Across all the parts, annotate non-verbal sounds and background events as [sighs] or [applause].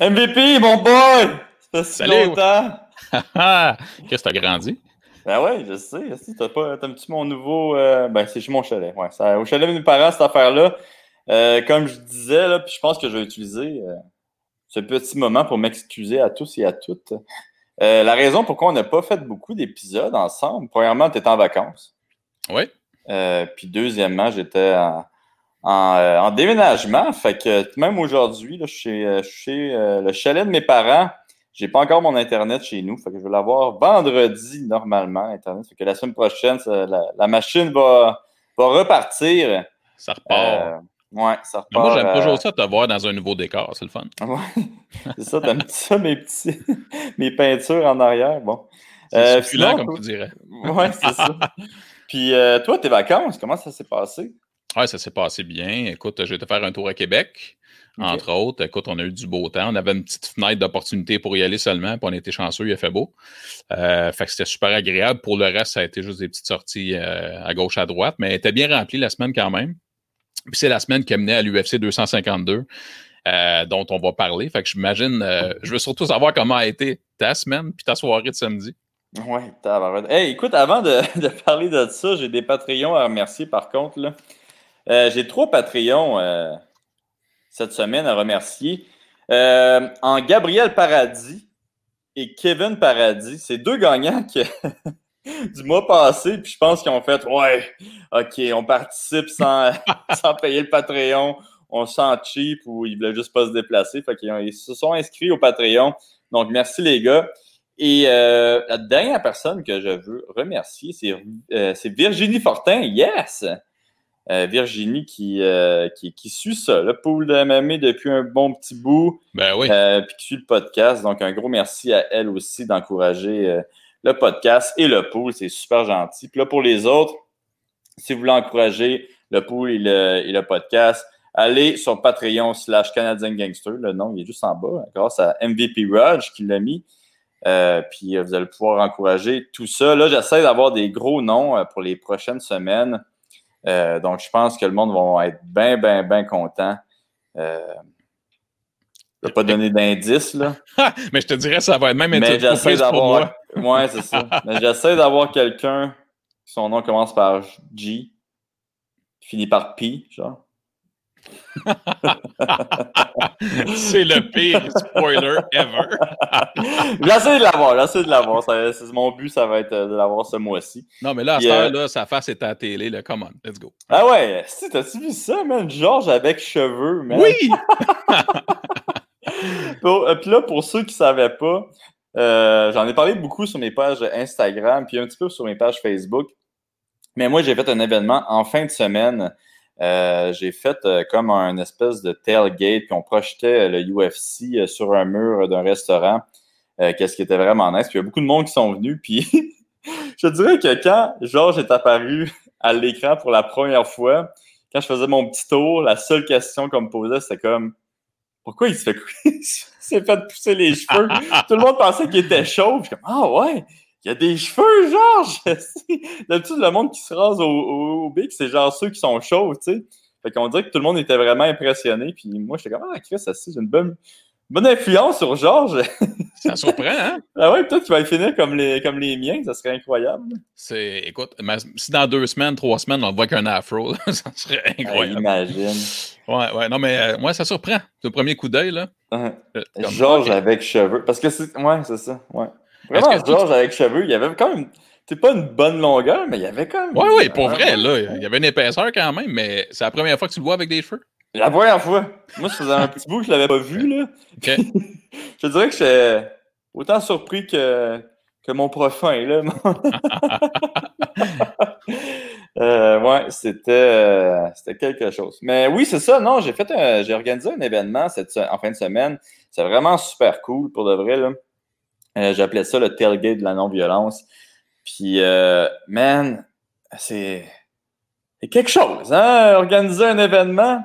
MVP, mon boy! Ça fait si Salut. longtemps! [laughs] Qu'est-ce que t'as grandi? Ben ouais, je sais. Si t'as pas, t'aimes-tu mon nouveau. euh, ben, c'est chez mon chalet. Ouais, ça, au chalet de mes parents, cette affaire-là. Euh, comme je disais, là, puis je pense que je vais utiliser euh, ce petit moment pour m'excuser à tous et à toutes. La raison pourquoi on n'a pas fait beaucoup d'épisodes ensemble, premièrement, tu étais en vacances. Oui. Puis deuxièmement, j'étais en, en, euh, en déménagement. Fait que même aujourd'hui, je suis chez, euh, chez euh, le chalet de mes parents. J'ai pas encore mon Internet chez nous. Fait que je vais l'avoir vendredi normalement, Internet. Fait que la semaine prochaine, ça- la, la machine va, va repartir. Ça repart. Euh, ouais, ça repart. Mais moi, j'aime toujours ça te voir dans un nouveau décor. C'est le fun. [laughs] Ouais, c'est ça, t'aimes [laughs] ça, mes petits, [laughs] mes peintures en arrière. Bon. C'est succulent, sinon, comme tu dirais. Ouais, c'est ça. Puis toi, tes vacances, comment ça s'est passé? Ouais, ça s'est passé bien. Écoute, j'ai été faire un tour à Québec, entre autres. Écoute, on a eu du beau temps. On avait une petite fenêtre d'opportunité pour y aller seulement, puis on était chanceux, il a fait beau. Euh, fait que c'était super agréable. Pour le reste, ça a été juste des petites sorties euh, à gauche, à droite, mais elle était bien remplie la semaine quand même. Puis c'est la semaine qui a mené à l'UFC 252, euh, dont on va parler. Fait que j'imagine, je veux surtout savoir comment a été ta semaine puis ta soirée de samedi. Ouais, tabarouette. Hey, écoute, avant de, [laughs] de parler de ça, j'ai des Patreons à remercier par contre. Là. Euh, j'ai trois Patreons euh, cette semaine à remercier. Euh, en Gabriel Paradis et Kevin Paradis, c'est deux gagnants [laughs] du mois passé, puis je pense qu'ils ont fait Ouais, OK, on participe sans, [laughs] sans payer le Patreon, on se sent cheap ou ils voulaient juste pas se déplacer. Fait ils se sont inscrits au Patreon. Donc, merci les gars. Et la dernière personne que je veux remercier, c'est Virginie Fortin. Yes! Euh, Virginie qui, euh, qui, qui suit ça, le pool de MMA depuis un bon petit bout, Ben oui. euh, puis qui suit le podcast. Donc, un gros merci à elle aussi d'encourager euh, le podcast et le pool. C'est super gentil. Puis là, pour les autres, si vous voulez encourager le pool et le, et le podcast, allez sur Patreon slash Canadian Gangster. Le nom, il est juste en bas, grâce à MVP Raj qui l'a mis. Euh, puis vous allez pouvoir encourager tout ça. Là, j'essaie d'avoir des gros noms pour les prochaines semaines. Euh, donc, je pense que le monde va être bien, bien, bien content. Euh, je ne vais pas donner d'indices, là. [laughs] Mais je te dirais, ça va être même Mais j'essaie surprise pour moi. d'avoir. [laughs] Ouais, c'est ça. Mais j'essaie d'avoir quelqu'un. Son nom commence par G. Finit par P, genre. [laughs] C'est le pire spoiler ever. [laughs] j'essaie de l'avoir, j'essaie de l'avoir. Mon but, ça va être euh, de l'avoir ce mois-ci. Non, mais là, à Puis, cette euh, heure-là, sa face est à la télé. Là. Come on, let's go. Ah ouais, si, t'as-tu vu ça, man? Georges avec cheveux, man. Oui! [laughs] Euh, Puis là, pour ceux qui ne savaient pas, euh, j'en ai parlé beaucoup sur mes pages Instagram, puis un petit peu sur mes pages Facebook. Mais moi, j'ai fait un événement en fin de semaine. Euh, j'ai fait euh, comme un espèce de tailgate, puis on projetait euh, le UFC sur un mur d'un restaurant, euh, qu'est-ce qui était vraiment nice. Puis il y a beaucoup de monde qui sont venus, [laughs] puis je dirais que quand Georges est apparu à l'écran pour la première fois, quand je faisais mon petit tour, la seule question qu'on me posait, c'était comme pourquoi il se fait [laughs] il s'est fait pousser les cheveux? [laughs] Tout le monde pensait qu'il était chauve. Je suis comme Ah ouais, il y a des cheveux, Georges! D'habitude, le monde qui se rase au, au, au bic, c'est genre ceux qui sont chauves, tu sais. Fait qu'on dirait que tout le monde était vraiment impressionné. Puis moi, j'étais comme Ah, Chris, ça, c'est une bonne, bonne influence sur Georges. [laughs] Ça surprend, hein? ah ouais, peut-être qu'il va finir comme les, comme les miens, ça serait incroyable. C'est, écoute, si dans deux semaines, trois semaines, on le voit qu'un afro, là, [laughs] ça serait Ah, incroyable. imagine. Ouais, ouais, non, mais euh, moi, ça surprend. C'est le premier coup d'œil, là. Uh-huh. Euh, Georges avec cheveux. Parce que c'est. Ouais, c'est ça. Ouais. Vraiment, Georges avec cheveux, il y avait quand même. C'est pas une bonne longueur, mais il y avait quand même. Ouais, ouais, pour vrai, là, il y avait une épaisseur quand même, mais c'est la première fois que tu le vois avec des cheveux? La première fois. Moi, ça faisait un petit bout que je l'avais pas vu, là. OK. [laughs] je dirais que j'étais autant surpris que, que mon prochain, là. [laughs] Euh, ouais, c'était euh, c'était quelque chose. Mais oui, c'est ça. Non, j'ai fait un- j'ai organisé un événement cette, en fin de semaine. C'est vraiment super cool pour de vrai. Là. Euh, J'appelais ça le tailgate de la non-violence. Puis, euh, man, c'est quelque chose, hein? Organiser un événement.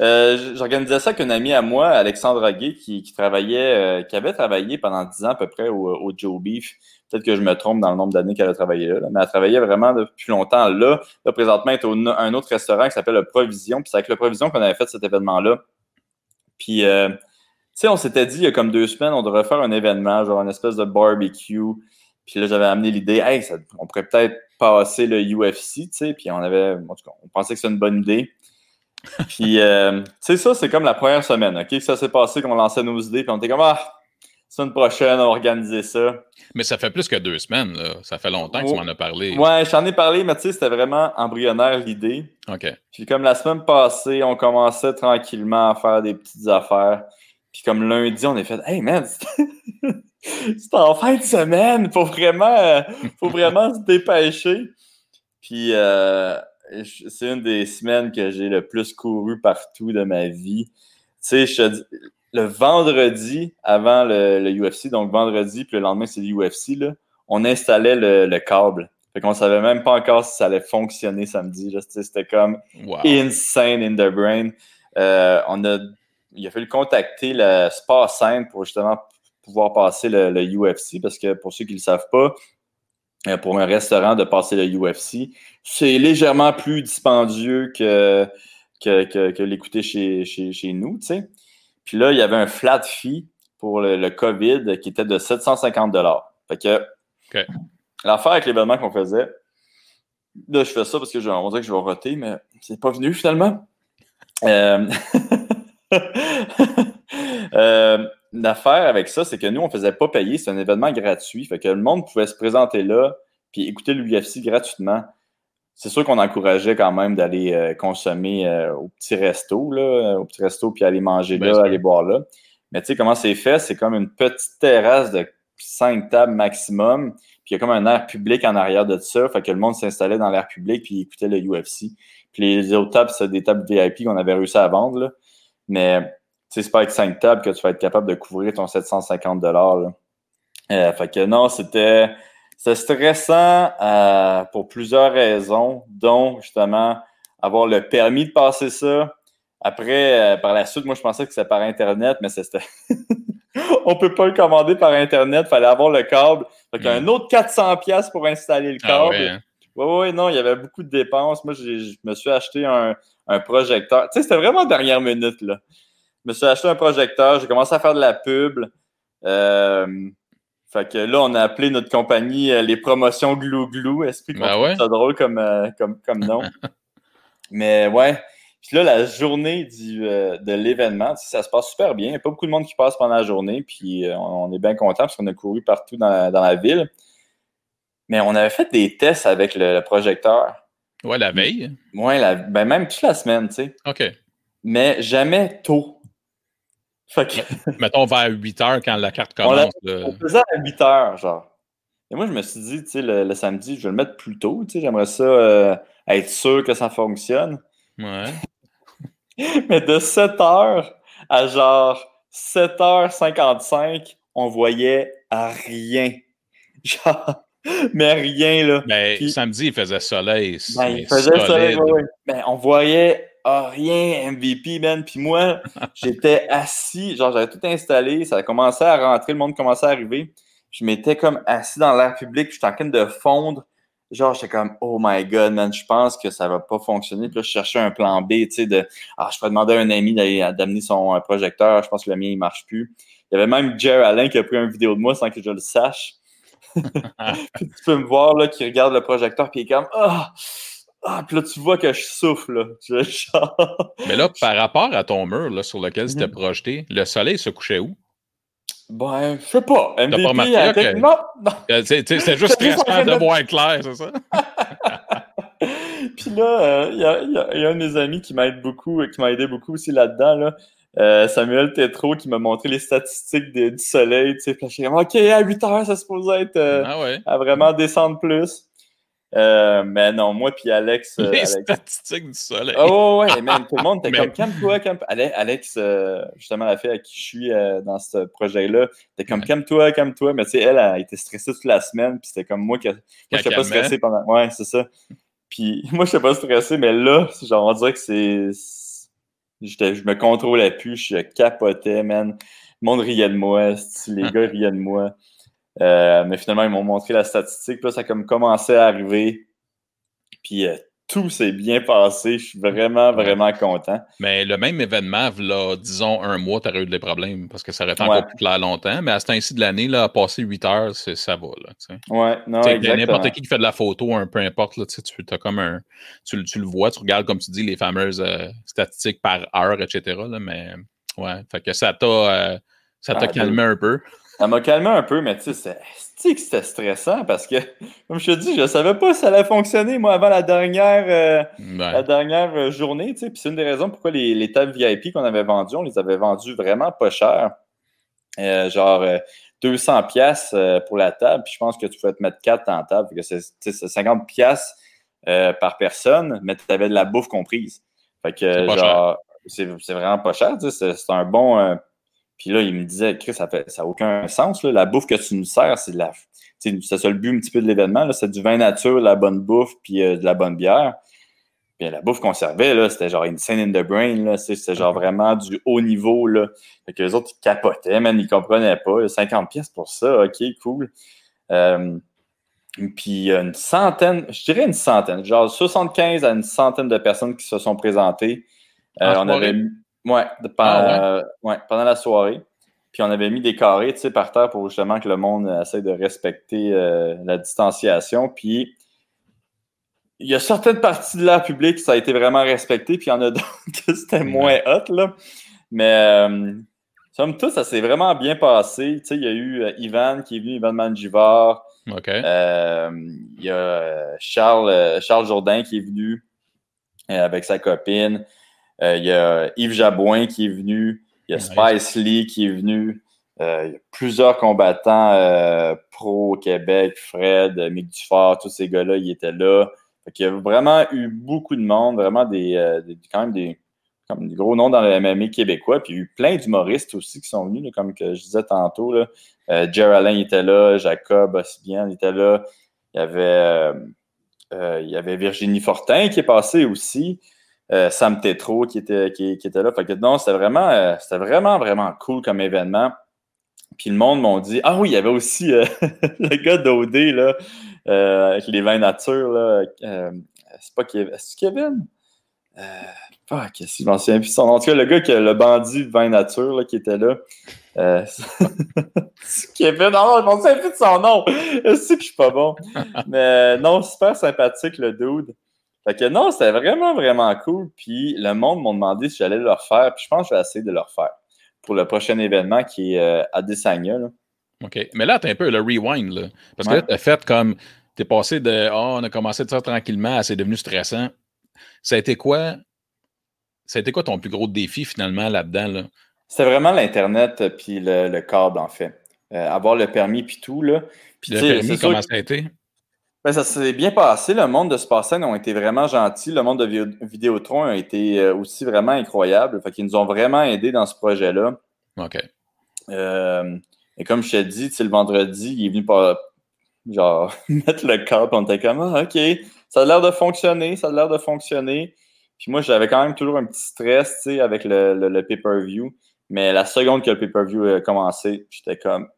Euh, J'organisais ça avec une amie à moi, Alexandra Gay, qui, travaillait, qui avait travaillé pendant 10 ans à peu près au, au Joe Beef. Peut-être que je me trompe dans le nombre d'années qu'elle a travaillé là, mais elle travaillait vraiment depuis longtemps là. Là, présentement, elle est au un autre restaurant qui s'appelle le Provision. Puis c'est avec le Provision qu'on avait fait cet événement-là. Puis sais, on s'était dit il y a comme deux semaines, on devrait faire un événement, genre une espèce de barbecue. Puis là, j'avais amené l'idée, hey, ça, on pourrait peut-être passer le UFC, tu sais. Puis on avait, en tout cas, on pensait que c'était une bonne idée. [laughs] puis, euh, tu sais, ça, c'est comme la première semaine, OK? Ça s'est passé qu'on lançait nos idées, puis on était comme, ah, semaine prochaine, on va organiser ça. Mais ça fait plus que deux semaines, là. Ça fait longtemps que tu m'en as parlé. Ouais, j'en ai parlé, mais tu sais, c'était vraiment embryonnaire l'idée. OK. Puis comme la semaine passée, on commençait tranquillement à faire des petites affaires. Puis comme lundi, on a fait Hey man, [laughs] c'est en fin de semaine, faut vraiment, faut vraiment se dépêcher. Puis euh, c'est une des semaines que j'ai le plus couru partout de ma vie. Tu sais, je te dis, le vendredi avant le, UFC, donc vendredi, puis le lendemain, c'est l'UFC, là, on installait le, câble. Fait qu'on savait même pas encore si ça allait fonctionner samedi. C'était comme insane in the brain. Euh, on a, il a fallu contacter le Spa Center pour justement pouvoir passer le, UFC parce que pour ceux qui ne le savent pas, euh, pour un restaurant de passer le UFC, c'est légèrement plus dispendieux que, que, l'écouter chez, chez, chez, nous. Puis là, il y avait un flat fee pour le, COVID qui était de 750 Fait que l'affaire avec l'événement qu'on faisait, là, je fais ça parce que on dirait que je vais roter, mais c'est pas venu finalement. Euh, [laughs] [laughs] euh, l'affaire avec ça, c'est que nous, on ne faisait pas payer. C'est un événement gratuit. Fait que le monde pouvait se présenter là puis écouter l'UFC gratuitement c'est sûr qu'on encourageait quand même d'aller euh, consommer euh, au petit resto, là, au petit resto, puis aller manger là, aller boire là. Mais tu sais, comment c'est fait? C'est comme une petite terrasse de cinq tables maximum, puis il y a comme un air public en arrière de ça, fait que le monde s'installait dans l'air public, puis écoutait le UFC. Puis les autres tables, c'est des tables VIP qu'on avait réussi à vendre, là. Mais c'est pas avec cinq tables que tu vas être capable de couvrir ton 750 dollars. fait que non, c'était stressant euh, pour plusieurs raisons, dont justement avoir le permis de passer ça. Après, euh, par la suite, moi, je pensais que c'était par Internet, mais c'était. [laughs] On peut pas le commander par Internet, il fallait avoir le câble. Fait qu'il y a un autre 400$ pour installer le ah câble. Ah oui, oui, non, il y avait beaucoup de dépenses. Moi, je me suis acheté un, projecteur. Tu sais, c'était vraiment dernière minute, là. Je me suis acheté un projecteur, j'ai commencé à faire de la pub. Euh, fait que là, on a appelé notre compagnie euh, les promotions Glou Glou. Est-ce que ben ça drôle comme, euh, comme, comme nom? [laughs] Mais ouais. Puis là, la journée du, euh, de l'événement, ça se passe super bien. Il n'y a pas beaucoup de monde qui passe pendant la journée. Puis on, est bien content parce qu'on a couru partout dans la, dans la, ville. Mais on avait fait des tests avec le, projecteur. Ouais, la veille. Ouais, la, ben même toute la semaine, tu sais. OK. Mais jamais tôt. Mettons vers 8 heures quand la carte commence. On, faisait à 8 heures, genre. Et moi, je me suis dit, tu sais, le, samedi, je vais le mettre plus tôt. Tu sais, j'aimerais ça euh, être sûr que ça fonctionne. Ouais. [laughs] Mais de 7 heures à genre 7h55, on voyait rien. Genre, [laughs] mais rien, là. Mais ben, samedi, il faisait soleil. Ben, il faisait soleil, oui. Mais on voyait ah, rien, MVP, man. Puis moi, [laughs] j'étais assis, genre, j'avais tout installé, ça a commencé à rentrer, le monde commençait à arriver. Je m'étais comme assis dans l'air public, j'étais en train de fondre. Genre, j'étais comme, oh my god, man, je pense que ça va pas fonctionner. Puis là, je cherchais un plan B, tu sais, de, ah, je peux demander à un ami d'amener son projecteur, je pense que le mien, il marche plus. Il y avait même Jerry Allen qui a pris une vidéo de moi sans que je le sache. [laughs] puis tu peux me voir, là, qui regarde le projecteur, puis il est comme, ah! Ah, puis là, tu vois que je souffle. [laughs] [laughs] Mais là, par rapport à ton mur là, sur lequel c'était mhm. projeté, le soleil se couchait où? Ben, je sais pas. MVP, pas remarqué, Non, C'est juste stressant de voir clair, c'est ça? puis là, euh, il y, y, a un de mes amis qui m'aide beaucoup, qui m'a aidé beaucoup aussi là-dedans. Là. Euh, Samuel Tétro qui m'a montré les statistiques du soleil. Tu sais, puis je suis OK, à 8 heures, ça se supposait être ah ouais. à vraiment descendre plus. Euh, mais non, moi puis Alex. Euh, les statistiques du soleil. Oh ouais, même tout le monde était [laughs] comme calme-toi, calme Alex, euh, justement, la fille à qui je suis dans ce projet-là, était comme calme-toi, calme-toi. Mais tu sais, elle a été stressée toute la semaine, puis c'était comme moi qui. Moi, je n'étais pas stressé pendant. Ouais, c'est ça. Puis [laughs] moi, je n'étais pas stressé, mais là, genre, on dirait que c'est. Je me contrôlais plus, je capotais, man. Le monde riait de moi, les gars riaient de moi. Euh, mais finalement, ils m'ont montré la statistique. Puis là, ça a comme commencé à arriver. Puis euh, tout s'est bien passé. Je suis vraiment, vraiment content. Mais le même événement, là, disons un mois, tu aurais eu des problèmes parce que ça aurait été encore plus clair longtemps. Mais à ce temps-ci de l'année, là, passer 8 heures, ça va. Là, ouais, non, N'importe qui qui fait de la photo, un peu importe, là, tu, as comme un, tu, le vois, tu regardes, comme tu dis, les fameuses euh, statistiques par heure, etc. Là, mais ouais, fait que ça t'a euh, ça t'a ah, calmé un peu. Ça m'a calmé un peu, mais tu sais, que c'était stressant? Parce que, comme je te dis, je savais pas si ça allait fonctionner, moi, avant la dernière, euh, la dernière euh, journée. Puis c'est une des raisons pourquoi les, les tables VIP qu'on avait vendues, on les avait vendues vraiment pas cher. Euh, genre 200 pièces pour la table, puis je pense que tu pouvais te mettre 4 en table. C'est 50 pièces par personne, mais tu avais de la bouffe comprise. Fait que, genre, c'est vraiment pas cher. C'est un bon puis là, il me disait, Chris, ça n'a aucun sens. La bouffe que tu nous sers, c'est de la. C'est ça le but un petit peu de l'événement. C'est du vin nature, la bonne bouffe, puis euh, de la bonne bière. Puis la bouffe qu'on servait, c'était genre insane in the brain. C'était genre vraiment du haut niveau. Là. Fait que les autres, ils capotaient, man, ils comprenaient pas. 50 pièces pour ça, OK, cool. Euh, puis une centaine, je dirais une centaine, genre 75 à une centaine de personnes qui se sont présentées. Euh, on avait Ouais, ah, ouais, pendant la soirée. Puis on avait mis des carrés tu sais, par terre pour justement que le monde essaie de respecter euh, la distanciation. Puis il y a certaines parties de l'air public ça a été vraiment respecté, puis il y en a [laughs] d'autres que c'était moins hot. Là. Mais euh, somme toute, ça s'est vraiment bien passé. Tu sais, il y a eu euh, Ivan qui est venu, Ivan Mangivar. Euh, il y a Charles, Charles Jourdain qui est venu avec sa copine. Euh, il y a Yves Jabouin qui est venu. Il y a Spice Lee qui est venu. Euh, il y a plusieurs combattants euh, pro au Québec, Fred, Mick Dufort, tous ces gars-là, ils étaient là. il y a vraiment eu beaucoup de monde, vraiment des, quand même des, comme des gros noms dans le MMA québécois. Puis il y a eu plein d'humoristes aussi qui sont venus, comme que je disais tantôt. Là. Était là, Jacob Ossibian était là. Il y avait, il y avait Virginie Fortin qui est passée aussi. Euh, Sam Tetro qui était, qui, était là. Fait que non, c'était vraiment, euh, c'était vraiment, vraiment cool comme événement. Puis le monde m'ont dit Ah oui, il y avait aussi euh, [laughs] le gars d'OD là, avec les vins nature. Là, c'est pas Kevin. Est-ce Kevin? Qu'est-ce que je m'en souviens plus son nom. En tout cas, le gars qui le bandit de vin nature là, qui était là. [laughs] Kevin, non, je m'en souviens plus de son nom. Je sais que je suis pas bon. Mais non, super sympathique le dude. Fait que non, c'était vraiment, vraiment cool. Puis le monde m'a demandé si j'allais le refaire. Puis je pense que je vais essayer de le refaire pour le prochain événement qui est euh, à Desagna. OK. Mais là, t'as un peu le rewind. Là. Parce que là, t'as fait comme. T'es passé de oh, on a commencé de ça tranquillement c'est devenu stressant. Ça a été quoi? Ça a été quoi ton plus gros défi finalement là-dedans? Là? C'était vraiment l'Internet puis le, câble, en fait. Euh, avoir le permis puis tout. Là. le permis, comment ça a été? Ben, ça s'est bien passé. Le monde de Spassen ont été vraiment gentils. Le monde de Vidéotron a été euh, aussi vraiment incroyable. Fait qu'ils nous ont vraiment aidés dans ce projet-là. OK. Euh, et comme je t'ai dit, le vendredi, il est venu par, genre, [laughs] mettre le cap. On était comme, ah, OK, ça a l'air de fonctionner, ça a l'air de fonctionner. Puis moi, j'avais quand même toujours un petit stress, tu sais, avec le, le, le pay-per-view. Mais la seconde que le pay-per-view a commencé, j'étais comme,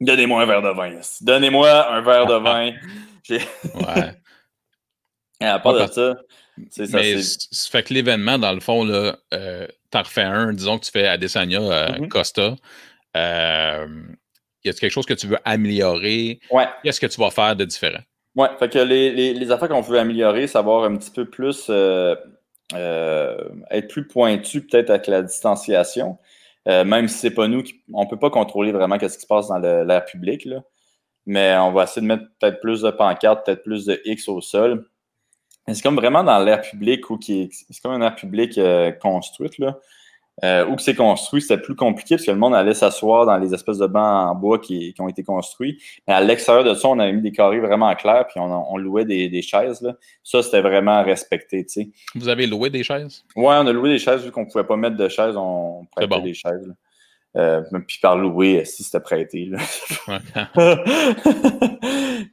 Donnez-moi un verre de vin. Donnez-moi un verre de vin. [laughs] ouais. [laughs] à part de ça, c'est ça. Mais ça fait que l'événement, dans le fond, là, euh, t'en refais un, disons que tu fais Adesanya euh, mm-hmm. Costa. Euh, y a quelque chose que tu veux améliorer? Ouais. Qu'est-ce que tu vas faire de différent? Ouais, fait que les, les, les affaires qu'on veut améliorer, savoir un petit peu plus, euh, être plus pointu peut-être avec la distanciation. Euh, même si c'est pas nous, qui, on peut pas contrôler vraiment ce qui se passe dans l'air public, mais on va essayer de mettre peut-être plus de pancartes, peut-être plus de X au sol. C'est comme vraiment dans l'air public ou qui c'est comme un air public euh, construit là. Euh, où que c'est construit, c'était plus compliqué parce que le monde allait s'asseoir dans les espèces de bancs en bois qui, ont été construits. Mais à l'extérieur de ça, on avait mis des carrés vraiment clairs, puis on, louait des, chaises. Là. Ça, c'était vraiment respecté. sais. Vous avez loué des chaises? Oui, on a loué des chaises, vu qu'on ne pouvait pas mettre de chaises, on prêtait des chaises. Euh, puis par louer, si c'était prêté. [laughs]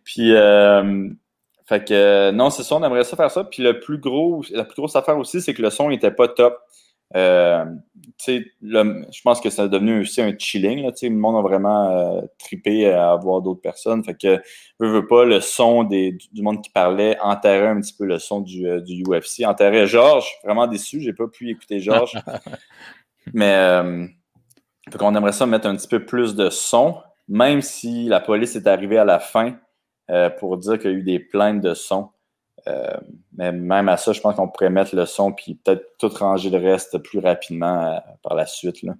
puis, euh, fait que, non, c'est ça, on aimerait ça faire ça. Puis le plus gros, la plus grosse affaire aussi, c'est que le son n'était pas top. Euh, je pense que ça a devenu aussi un chilling. Là, le monde a vraiment euh, trippé à voir d'autres personnes. Fait que, veux pas, le son des, du monde qui parlait enterrait un petit peu le son du, euh, du UFC. Enterrait Georges. Vraiment déçu, j'ai pas pu écouter Georges. [laughs] Mais on aimerait ça mettre un petit peu plus de son, même si la police est arrivée à la fin pour dire qu'il y a eu des plaintes de son. Euh, mais même à ça, je pense qu'on pourrait mettre le son puis peut-être tout ranger le reste plus rapidement euh, par la suite. Là.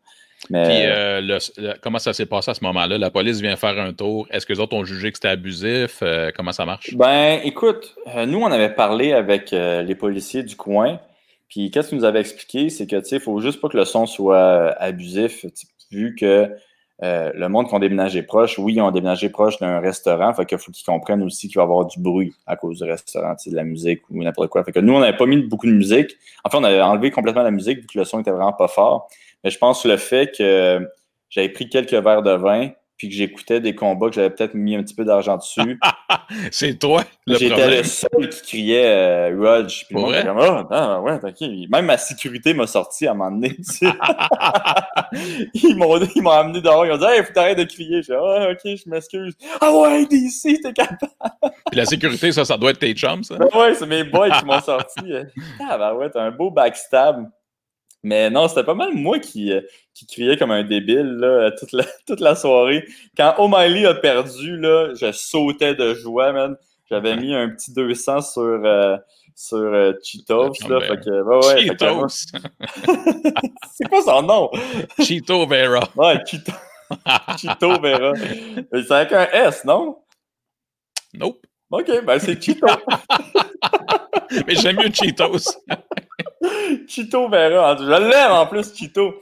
Mais, puis, comment ça s'est passé à ce moment-là? La police vient faire un tour. Est-ce que les autres ont jugé que c'était abusif? comment ça marche? Ben, écoute, nous, on avait parlé avec les policiers du coin. Puis, qu'est-ce qu'ils nous avaient expliqué? C'est que, tu sais, il faut juste pas que le son soit abusif, vu que euh, le monde qui ont déménagé proche, oui, ils ont déménagé proche d'un restaurant, fait qu'il faut qu'ils comprennent aussi qu'il va y avoir du bruit à cause du restaurant, de la musique ou n'importe quoi. Fait que nous, on n'avait pas mis beaucoup de musique. En fait, on avait enlevé complètement la musique vu que le son était vraiment pas fort. Mais je pense le fait que j'avais pris quelques verres de vin, puis que j'écoutais des combats que j'avais peut-être mis un petit peu d'argent dessus. [laughs] [laughs] c'est toi le J'étais le seul qui criait euh, Rudge. Puis moi, comme, oh, non, ouais. Même ma sécurité m'a sorti à un moment donné. [laughs] ils m'ont amené dehors. Ils ont dit Hey, faut t'arrêter de crier. J'ai dit Ah, ok, je m'excuse. Ah ouais, DC, t'es capable. [laughs] puis la sécurité, ça, ça doit être tes chums, ça? Ben ouais, c'est mes boys qui m'ont sorti. Ah, ben ouais, t'as un beau backstab. Mais non, c'était pas mal moi qui, euh, qui criais comme un débile là, toute, la, [laughs] toute la soirée. Quand O'Malley a perdu, là, je sautais de joie, man. J'avais mis un petit 200 sur, euh, sur euh, Cheetos. Là, fait que, ouais, Cheetos! [laughs] c'est quoi son nom? [laughs] Cheeto Vera. Ouais, Cheeto. Cheeto Vera. C'est avec un S, non? Nope. OK, ben c'est Cheeto. Mais j'aime mieux Cheetos. [laughs] Chito Vera. Je l'aime en plus, Chito.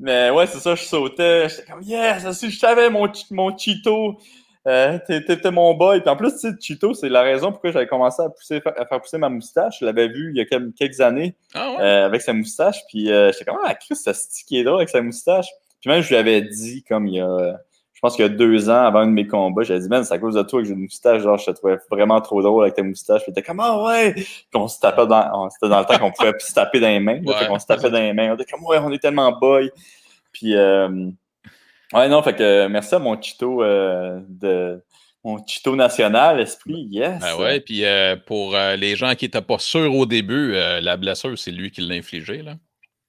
Mais ouais, c'est ça, je sautais. J'étais comme, yes, je savais mon, mon Chito. Euh, T'étais mon boy. Puis en plus, tu sais, Chito, c'est la raison pourquoi j'avais commencé à, pousser, à faire pousser ma moustache. Je l'avais vu il y a quelques années ah euh, avec sa moustache. Puis euh, j'étais comme, ah, Chris, ça stické là avec sa moustache. Puis même, je lui avais dit, comme il y a pense qu'il y a deux ans, avant un de mes combats, j'avais dit, man, c'est à cause de toi que j'ai une moustache. Genre, je te trouvais vraiment trop drôle avec ta moustache. Puis t'es comme, ah ouais! on se tapait dans, c'était dans le temps qu'on pouvait se taper dans les mains. Ouais, on se tapait dans les mains. On était comme, ouais, on est tellement boy. Puis, euh, ouais, non, fait que merci à mon Chito euh, de, mon Chito national, esprit, yes. Ben ouais, puis euh, pour les gens qui n'étaient pas sûrs au début, la blessure, c'est lui qui l'a infligée, là.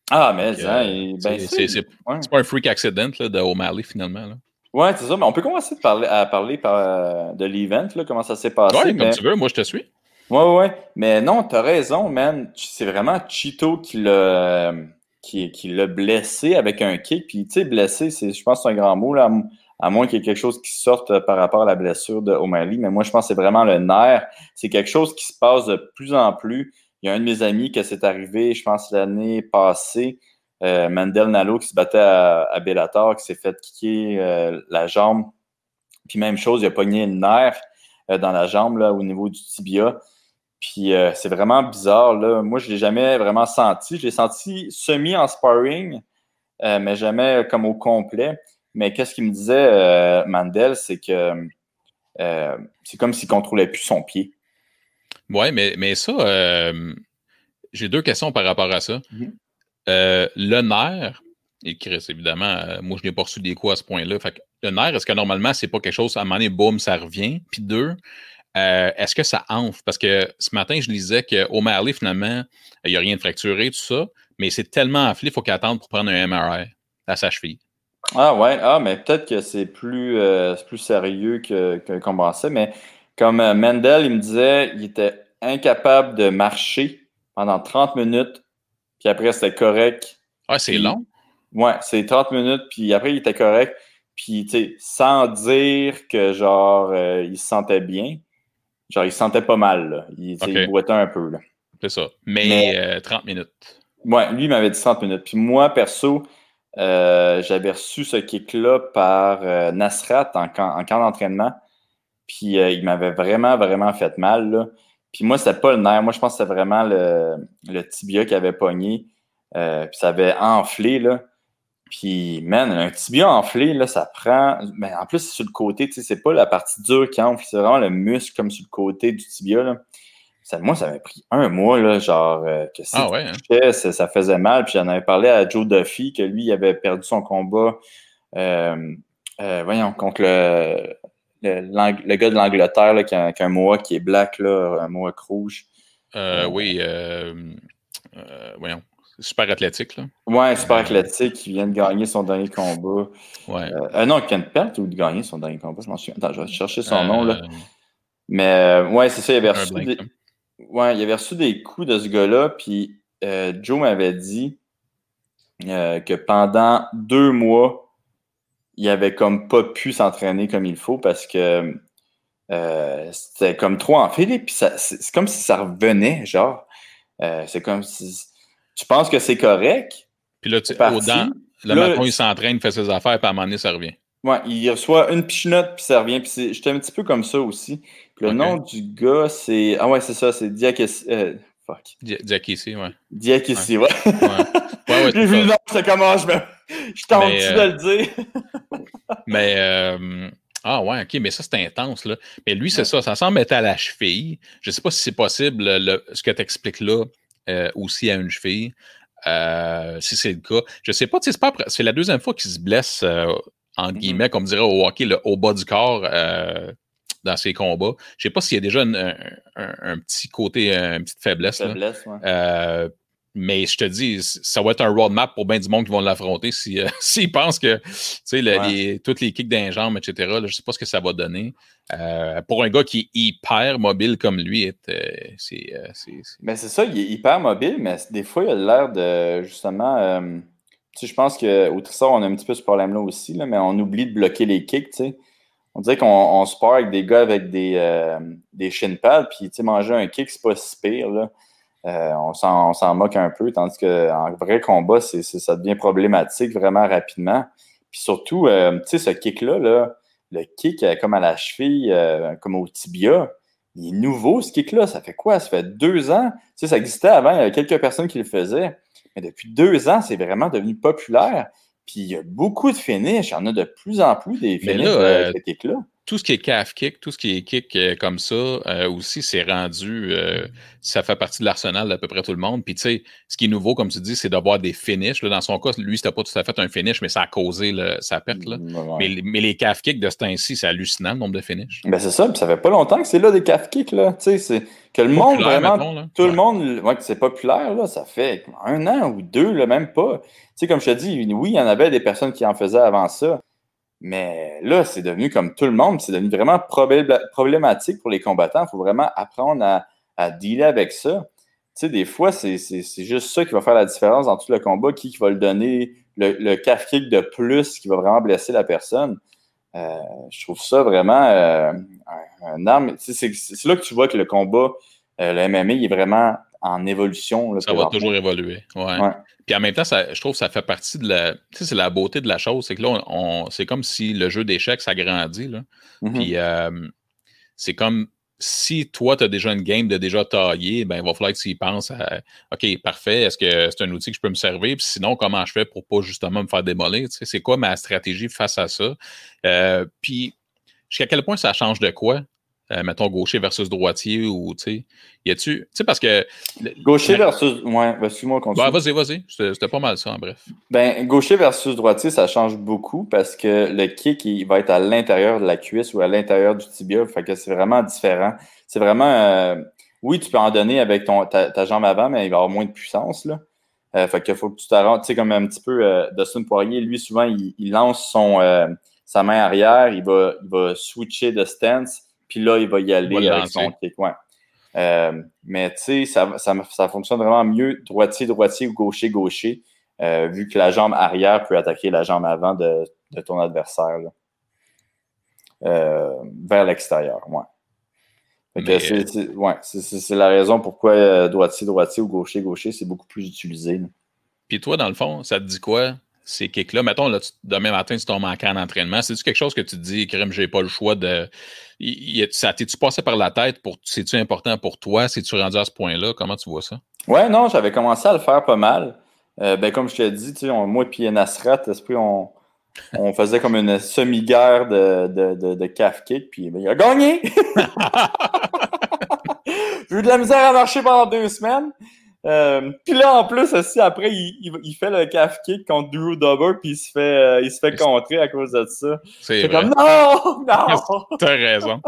Ah, mais hein, ben, c'est pas un freak accident là, de O'Malley, finalement. Là. Ouais, c'est ça. Mais on peut commencer parler, à parler par, de l'event, comment ça s'est passé. Ouais, comme tu veux, moi je te suis. Ouais, ouais. Mais non, t'as raison, man. C'est vraiment Chito qui l'a qui, qui l'a blessé avec un kick. Puis, tu sais, blessé, c'est, je pense que c'est un grand mot, là, à moins qu'il y ait quelque chose qui sorte par rapport à la blessure de O'Malley. Mais moi, je pense que c'est vraiment le nerf. C'est quelque chose qui se passe de plus en plus. Il y a un de mes amis que c'est arrivé, je pense, l'année passée. Euh, Mandel Nalo qui se battait à, Bellator, qui s'est fait kicker euh, la jambe. Puis même chose, il a pogné le nerf euh, dans la jambe là, au niveau du tibia. Puis c'est vraiment bizarre. Là. Moi, je ne l'ai jamais vraiment senti. Je l'ai senti semi en sparring, mais jamais comme au complet. Mais qu'est-ce qu'il me disait, Mandel, c'est que c'est comme s'il ne contrôlait plus son pied. Oui, mais, mais ça, j'ai deux questions par rapport à ça. Mm-hmm. Euh, le nerf, et Chris, évidemment, euh, moi, je n'ai pas reçu des coups à ce point-là. Le nerf, est-ce que normalement, c'est pas quelque chose, à un moment donné, boum, ça revient? Puis deux, euh, est-ce que ça enfle? Parce que ce matin, je lisais qu'au Marley, finalement, il n'y a rien de fracturé, tout ça, mais c'est tellement enflé, il faut qu'il attende pour prendre un MRI à sa cheville. Ah ouais, ah, mais peut-être que c'est plus, plus sérieux que, qu'on pensait, mais comme Mendel, il me disait, il était incapable de marcher pendant 30 minutes puis après, c'était correct. Ouais, c'est long. Ouais, c'est 30 minutes, puis après, il était correct. Puis, tu sais, sans dire que, genre, euh, il se sentait bien, genre, il se sentait pas mal, là. Il, okay. boitait un peu, là. C'est ça. Mais, 30 euh, minutes. Ouais, lui, il m'avait dit 30 minutes. Puis moi, perso, euh, j'avais reçu ce kick-là par Nasrat en, en camp d'entraînement. Puis il m'avait vraiment, vraiment fait mal, là. Puis moi, c'était pas le nerf. Moi, je pense que c'était vraiment le, tibia qui avait pogné. Euh, puis ça avait enflé, là. Puis, man, un tibia enflé, là, ça prend. Mais en plus, c'est sur le côté, tu sais, c'est pas la partie dure qui enfle, c'est vraiment le muscle comme sur le côté du tibia, là. ça, moi, ça m'a pris un mois, là, genre, euh, que si ah ouais, hein? ça, faisait mal. Puis j'en avais parlé à Joe Duffy, que lui, il avait perdu son combat, euh, voyons, contre le, le, gars de l'Angleterre, qui a, qui a un Mohawk qui est black, là, un Mohawk rouge. oui, voyons. Super athlétique, là. Ouais, super athlétique, qui vient de gagner son dernier combat. Ouais. non, qui vient de perdre ou de gagner son dernier combat, je m'en souviens. Attends, je vais chercher son nom, là. Mais, ouais, c'est ça, il avait reçu des... Ouais, il avait reçu des coups de ce gars-là, puis euh, Joe m'avait dit euh, que pendant deux mois, il avait comme pas pu s'entraîner comme il faut parce que euh, c'était comme trop enfilé, puis c'est comme si ça revenait, genre. c'est comme si. Tu penses que c'est correct? Puis là, tu sais, le matin, il s'entraîne, il fait ses affaires, puis à un moment donné, ça revient. Ouais, il reçoit une pichenote, puis ça revient. Puis j'étais un petit peu comme ça aussi. le nom du gars, c'est. Ah ouais, c'est ça, c'est Diakissi. Euh... Fuck. Diakissi, ouais. Diakissi, ouais. ouais. ouais, [laughs] ouais J'ai vu le nom, j'étais comment je me. Je tente euh... de le dire. [laughs] mais. Euh... Ah ouais, ok, mais ça c'est intense, là. Mais lui, c'est ça, ça semble être à la cheville. Je sais pas si c'est possible, le, ce que tu expliques là, euh, aussi à une cheville. Euh, si c'est le cas. Je sais pas, c'est pas c'est la deuxième fois qu'il se blesse euh, en mm-hmm. guillemets, comme on dirait au hockey, le, au bas du corps dans ses combats. Je ne sais pas s'il y a déjà un, petit côté, une petite faiblesse. faiblesse euh, mais je te dis, ça va être un roadmap pour bien du monde qui vont l'affronter [laughs] s'ils si, pensent que les, toutes les kicks d'un jambe, etc., je ne sais pas ce que ça va donner. Euh, pour un gars qui est hyper mobile comme lui, c'est. Mais c'est ça, il est hyper mobile, mais des fois, il a l'air de justement je pense qu'au Trissard, on a un petit peu ce problème-là aussi, là, mais on oublie de bloquer les kicks. On dirait qu'on se part avec des gars avec des, euh, des shin pads, puis manger un kick, c'est pas si pire. Là. Euh, on s'en moque un peu, tandis qu'en vrai combat, c'est ça devient problématique vraiment rapidement. Puis surtout, euh, tu sais, ce kick-là, là, le kick euh, comme à la cheville, euh, comme au tibia, il est nouveau, ce kick-là. Ça fait quoi? Ça fait deux ans? Tu sais, ça existait avant, il y avait quelques personnes qui le faisaient. Mais depuis deux ans, c'est vraiment devenu populaire. Puis il y a beaucoup de finish. Il y en a de plus en plus des finishes de ce là tout ce qui est calf kick, tout ce qui est kick euh, comme ça, euh, aussi, c'est rendu, euh, ça fait partie de l'arsenal d'à peu près tout le monde. Puis, tu sais, ce qui est nouveau, comme tu dis, c'est d'avoir des finishes. dans son cas, lui, c'était pas tout à fait un finish, mais ça a causé sa perte. Là. Mais, mais, les calf kicks de ce temps-ci, c'est hallucinant le nombre de finishes. Ben, c'est ça. Puis ça fait pas longtemps que c'est là des calf kicks. Là. Tu sais, c'est que le monde, vraiment, tout le monde, ouais, que c'est populaire, là, ça fait un an ou deux, là, même pas. Tu sais, comme je te dis, oui, il y en avait des personnes qui en faisaient avant ça. Mais là, c'est devenu comme tout le monde, c'est devenu vraiment problématique pour les combattants. Il faut vraiment apprendre à, à dealer avec ça. Tu sais, des fois, c'est juste ça qui va faire la différence dans tout le combat, qui, qui va le donner le, le calf kick de plus qui va vraiment blesser la personne. Euh, je trouve ça vraiment euh, un, arme. C'est là que tu vois que le combat, euh, le MMA, il est vraiment en évolution. ça va toujours évoluer. Ouais. ouais. Puis en même temps, ça, je trouve que ça fait partie de la. Tu sais, c'est la beauté de la chose. C'est que là, on, c'est comme si le jeu d'échecs s'agrandit. Là. Mm-hmm. Puis euh, c'est comme si toi, tu as déjà une game de déjà tailler, ben, il va falloir que tu y penses à OK, parfait, est-ce que c'est un outil que je peux me servir? Puis sinon, comment je fais pour pas justement me faire démolir? Tu sais, c'est quoi ma stratégie face à ça? Euh, puis jusqu'à quel point ça change de quoi? Euh, mettons, gaucher versus droitier ou, tu sais, y a-tu, tu sais, parce que... Gaucher versus, ouais, excuse-moi, continue. vas-y, vas-y, c'était pas mal ça, en bref. Ben, gaucher versus droitier, ça change beaucoup parce que le kick, il va être à l'intérieur de la cuisse ou à l'intérieur du tibia, fait que c'est vraiment différent. C'est vraiment, euh, oui, tu peux en donner avec ton, ta, jambe avant, mais il va avoir moins de puissance, là. Euh, fait qu'il faut que tu t'arranges, tu sais, comme un petit peu Dustin Poirier, lui, souvent, il, il lance son, sa main arrière, il va, il va switcher de stance, puis là, il va y aller avec son kick. Euh, mais tu sais, ça, ça, ça, fonctionne vraiment mieux droitier-droitier ou gaucher-gaucher, euh, vu que la jambe arrière peut attaquer la jambe avant de, de ton adversaire euh, vers l'extérieur. Ouais. C'est la raison pourquoi droitier-droitier ou gaucher-gaucher, c'est beaucoup plus utilisé. Puis toi, dans le fond, ça te dit quoi? Ces kicks-là. Mettons, là, demain matin, tu tombes en camp d'entraînement. C'est-tu quelque chose que tu te dis, Krim, j'ai pas le choix de. ça t'es-tu passé par la tête pour. C'est-tu important pour toi? C'est-tu rendu à ce point-là? Comment tu vois ça? Ouais, non, j'avais commencé à le faire pas mal. Euh, ben, comme je t'ai dit, tu sais, moi et Nasrat, on, on faisait comme une semi-guerre de, de, de, de calf kick, puis ben, il a gagné! [laughs] [laughs] J'ai eu de la misère à marcher pendant deux semaines. Euh, puis là, en plus, aussi, après, il, il, fait le calf kick contre Drew Dober, puis il se fait, euh, il se fait contrer à cause de ça. C'est comme non, non. [laughs] T'as raison.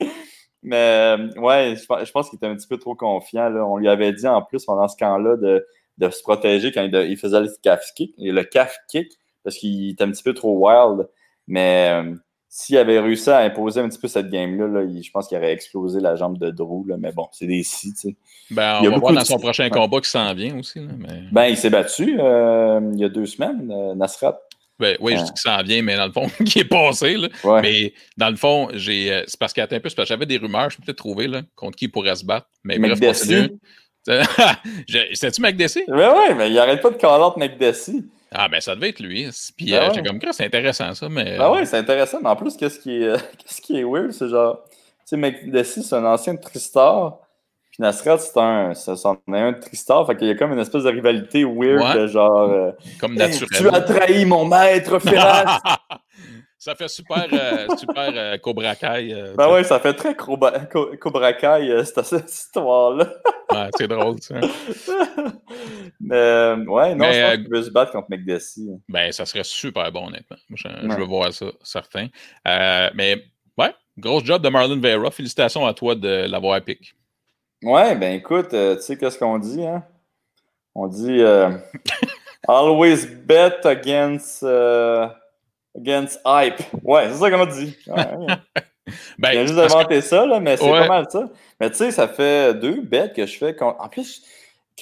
[laughs] Mais euh, ouais, je, pense qu'il était un petit peu trop confiant. Là. On lui avait dit en plus pendant ce camp-là de, de, se protéger quand il, il, faisait le calf kick, le calf kick, parce qu'il était un petit peu trop wild. Mais s'il avait réussi à imposer un petit peu cette game-là, je pense qu'il aurait explosé la jambe de Drew. Là, mais bon, c'est des si, sais. Ben, on va voir dans son prochain combat qui s'en vient aussi. Là, Ben, il s'est battu euh, il y a deux semaines, euh, Nasrat. Ben, oui, je dis que ça vient, mais dans le fond, [laughs] qui est passé. Là. Mais dans le fond, j'ai, euh, c'est parce qu'il un peu, parce que j'avais des rumeurs, je peux peut-être trouver là, contre qui il pourrait se battre. Mais bref, continue. [laughs] C'était-tu McDessie? Ben oui, mais il arrête pas de call out McDessie. Ah, ben ça devait être lui. Puis ben euh, comme, c'est intéressant ça. Mais, Ah ouais, c'est intéressant. Mais en plus, qu'est-ce qui est, [laughs] qu'est-ce qui est weird? C'est genre, tu sais, McDessie, c'est un ancien Tristar. Puis Nasrat, c'est un, c'en est un Tristar. Fait qu'il y a comme une espèce de rivalité weird, de genre. Euh, comme naturel. tu as trahi mon maître féroce. [laughs] Ça fait super, euh, [laughs] super euh, Cobra Kai. Euh, ben oui, ça fait très Cobra, Cobra Kai, cette, histoire-là. ouais, c'est drôle, ça. [laughs] Mais, ouais, non, je pense qu'il veut se battre contre McDessie. Ben, ça serait super bon, honnêtement. Je, veux voir ça, certain. mais, ouais, gros job de Marlon Vera. Félicitations à toi de l'avoir épique. Ouais, ben écoute, tu sais qu'est-ce qu'on dit, hein? On dit [laughs] Always bet against Against hype. Ouais, c'est ça qu'on a dit. [laughs] ben, Il a juste inventé ça, là, mais c'est pas mal ça. Mais tu sais, ça fait deux bêtes que je fais. En plus,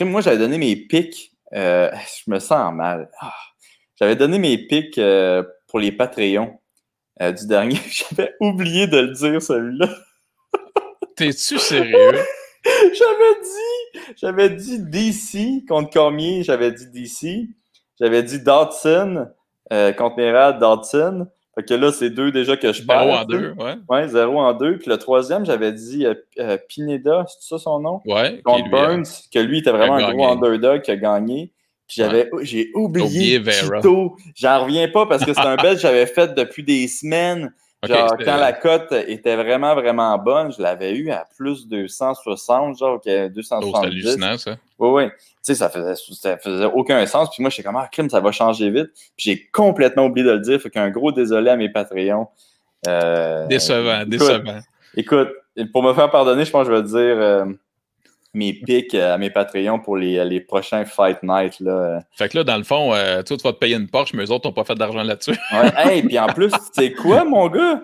moi, j'avais donné mes pics. Euh, je me sens mal. Ah. J'avais donné mes pics euh, pour les Patreons euh, du dernier. [laughs] J'avais oublié de le dire, celui-là. [laughs] T'es-tu sérieux? j'avais dit, j'avais dit DC contre Cormier, j'avais dit DC. J'avais dit Dodson euh, contre Nerad Dodson. Fait que là, c'est deux déjà que je perds. Zéro en deux, ouais. Ouais, zéro en deux. Puis le troisième, j'avais dit euh, euh, Pineda, c'est ça son nom? Ouais. Contre Burns, que lui était vraiment un gros underdog qui a gagné. Puis j'avais, j'ai oublié, oublié J'en reviens pas parce que c'est un bet que j'avais fait depuis des semaines. Genre, quand la cote était vraiment, vraiment bonne, je l'avais eu à plus 260, genre, 270. c'est hallucinant, ça. Oui, oui sais, ça faisait, ça faisait aucun sens. Puis moi, j'étais comme, ah, crime, ça va changer vite. Puis j'ai complètement oublié de le dire. Fait qu'un gros désolé à mes Patreons. Euh, décevant, décevant. Écoute, pour me faire pardonner, je pense que je vais dire euh, mes pics à mes Patreons pour les, les prochains Fight Night. Là. Fait que là, dans le fond, euh, tu vas te payer une Porsche, mais eux autres n'ont pas fait d'argent là-dessus. [laughs] ouais, hey, puis en plus, tu sais quoi, [laughs] mon gars?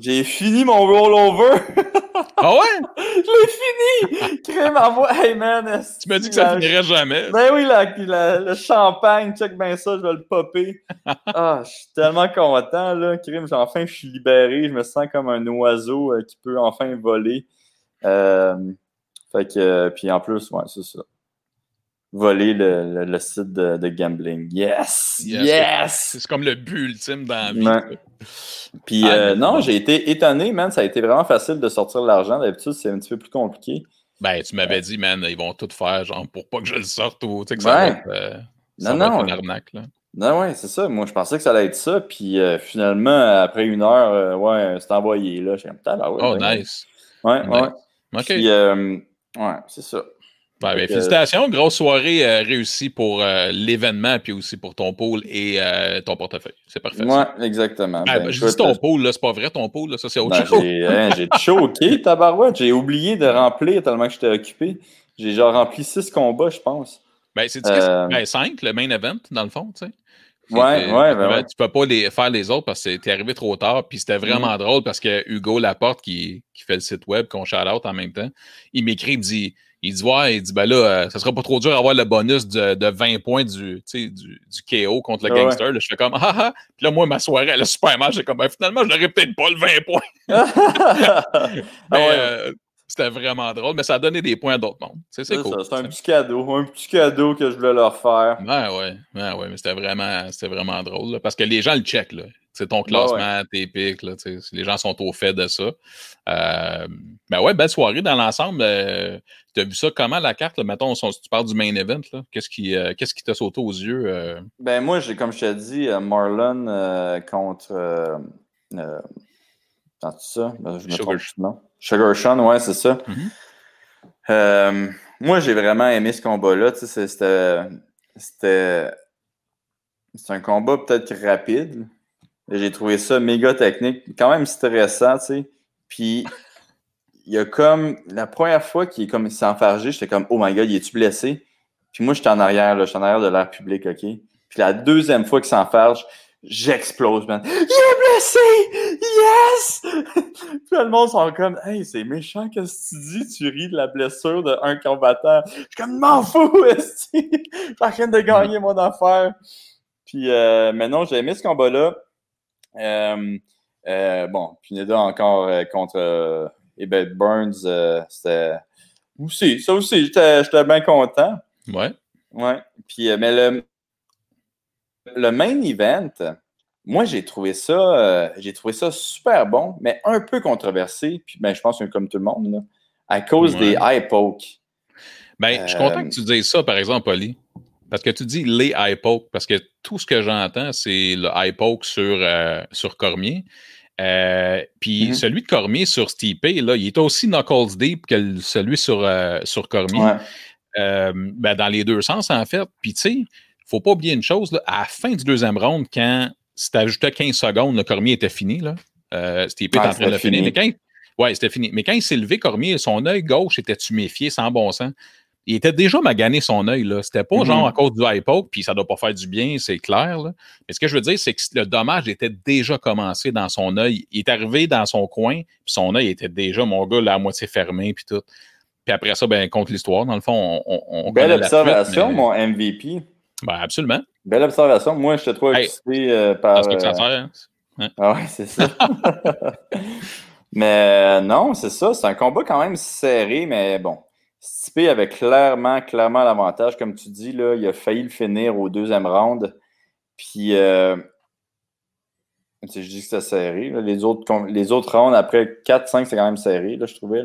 J'ai fini mon rollover. [laughs] ah ouais? Je l'ai fini! Crème à moi. Hey man. Tu m'as dit que ça finirait jamais. Ben oui, le champagne, check bien ça, je vais le popper. ah, je suis tellement content, là. Crème, enfin, je suis libéré. Je me sens comme un oiseau euh, qui peut enfin voler. Euh, fait que, euh, puis en plus, ouais, c'est ça voler le, le, site de, de, gambling. Yes! Yes! C'est comme le but ultime dans la vie. Puis ah, euh, non, j'ai été étonné, man. Ça a été vraiment facile de sortir l'argent. D'habitude, c'est un petit peu plus compliqué. Ben, tu m'avais dit, man, ils vont tout faire, genre, pour pas que je le sorte ou, tu sais, que ça va être, euh, non, non. une arnaque, là. Non, ouais, c'est ça. Moi, je pensais que ça allait être ça. Puis euh, finalement, après une heure, ouais, c'est envoyé, là. J'ai ouais, Oh, nice. Ouais, ouais. OK. Puis, ouais, c'est ça. Ben, ben, félicitations, grosse soirée euh, réussie pour euh, l'événement, puis aussi pour ton pôle et euh, ton portefeuille. C'est parfait. Oui, exactement. Ben, ben, je dis ton pôle, c'est pas vrai ton pôle, là, ça c'est autre chose. J'ai hein, [laughs] choqué, tabarouette. J'ai oublié de remplir tellement que j'étais occupé. J'ai genre rempli six combats, je pense. Ben, c'est ben, cinq, le main event, dans le fond, tu sais? Ouais, ouais, ben ouais. Tu peux pas les, faire les autres parce que t'es arrivé trop tard. Puis c'était vraiment mm. drôle parce que Hugo Laporte, qui, qui fait le site web, qu'on shout out en même temps, il m'écrit, il dit il dit Ouais, il dit ben là, euh, ça sera pas trop dur d'avoir le bonus de, de 20 points du, du, du KO contre le gangster. Là, je fais comme Ah ah. Puis là, moi, ma soirée, elle a super mal. J'ai comme ben, finalement, je n'aurais peut-être pas le 20 points. [laughs] [laughs] mais, ah euh, c'était vraiment drôle, mais ça a donné des points à d'autres mondes. C'est cool. C'est un petit cadeau, un petit cadeau que je voulais leur faire. Ouais, ouais, ouais, ouais mais c'était vraiment, vraiment drôle. parce que les gens le checkent. Là. C'est ton classement, tes pics. Là, les gens sont au fait de ça. Euh, ben ouais, belle soirée dans l'ensemble. Euh, tu as vu ça comment la carte? Là, mettons, tu parles du main event. Qu'est-ce qui euh, qu'est-ce qui t'a sauté aux yeux? Euh? Ben moi, j'ai comme je t'ai dit, Marlon contre. Quand ça? Ben, je me Sugar. Sugar Sean, ouais, c'est ça. Mm-hmm. Euh, moi, j'ai vraiment aimé ce combat-là. C'était. C'était. C'est un combat peut-être rapide. J'ai trouvé ça méga technique, quand même stressant, tu sais. Puis, il y a comme. La première fois qu'il est s'est enfargé, j'étais comme, oh my god, il est-tu blessé? Puis moi, j'étais en arrière, là, j'étais en arrière de l'air public, OK? Puis la deuxième fois qu'il s'enfarge, j'explose, man. Il est blessé! Yes! [laughs] Puis le monde sont comme, hey, c'est méchant, qu'est-ce que tu dis? Tu ris de la blessure d'un combattant. Je suis comme, m'en fous, [laughs] Je train de gagner mon affaire. Puis, euh, mais non, j'ai aimé ce combat-là. Euh, euh, bon, Pineda encore euh, contre euh, Ebert Burns, euh, c'était aussi, ça aussi, j'étais bien content. Ouais. Ouais. Puis, mais le, le main event, moi, j'ai trouvé ça, euh, j'ai trouvé ça super bon, mais un peu controversé. Puis, ben, je pense que comme tout le monde, là, à cause des high pokes. Ben, je suis content que tu dises ça, par exemple, Oli. Parce que tu dis les high pokes, parce que tout ce que j'entends, c'est le high poke sur, euh, sur Cormier. Euh, puis mm-hmm. celui de Cormier sur Stipe, là, il est aussi knuckles deep que celui sur, sur Cormier. ben, dans les deux sens, en fait. Puis tu sais, faut pas oublier une chose, là, à la fin du deuxième round, quand si tu ajoutais 15 secondes, le Cormier était fini. Là. Euh, Stipe était en train de le finir. Mais quand, ouais, c'était fini. Mais quand il s'est levé, Cormier, son œil gauche était tuméfié sans bon sens. Il était déjà magané son œil. C'était pas genre mm-hmm. à cause du hypo, puis ça doit pas faire du bien, c'est clair. Là. Mais ce que je veux dire, c'est que le dommage était déjà commencé dans son œil. Il est arrivé dans son coin, puis son œil était déjà, mon gars, là, à moitié fermé, puis tout. Puis après ça, ben, contre l'histoire, dans le fond, on, on Belle observation, mon MVP. Ben, absolument. Belle observation. Moi, je te trouve excité euh, par. que ça euh, hein? Ah ouais, c'est ça. [laughs] mais euh, non, c'est ça. C'est un combat quand même serré, mais bon. Stipe avait clairement, clairement l'avantage. Comme tu dis, là, il a failli le finir au deuxième round. Puis, je dis que c'était serré. Les, autres, les autres rounds, après 4-5, c'est quand même serré, là, je trouvais.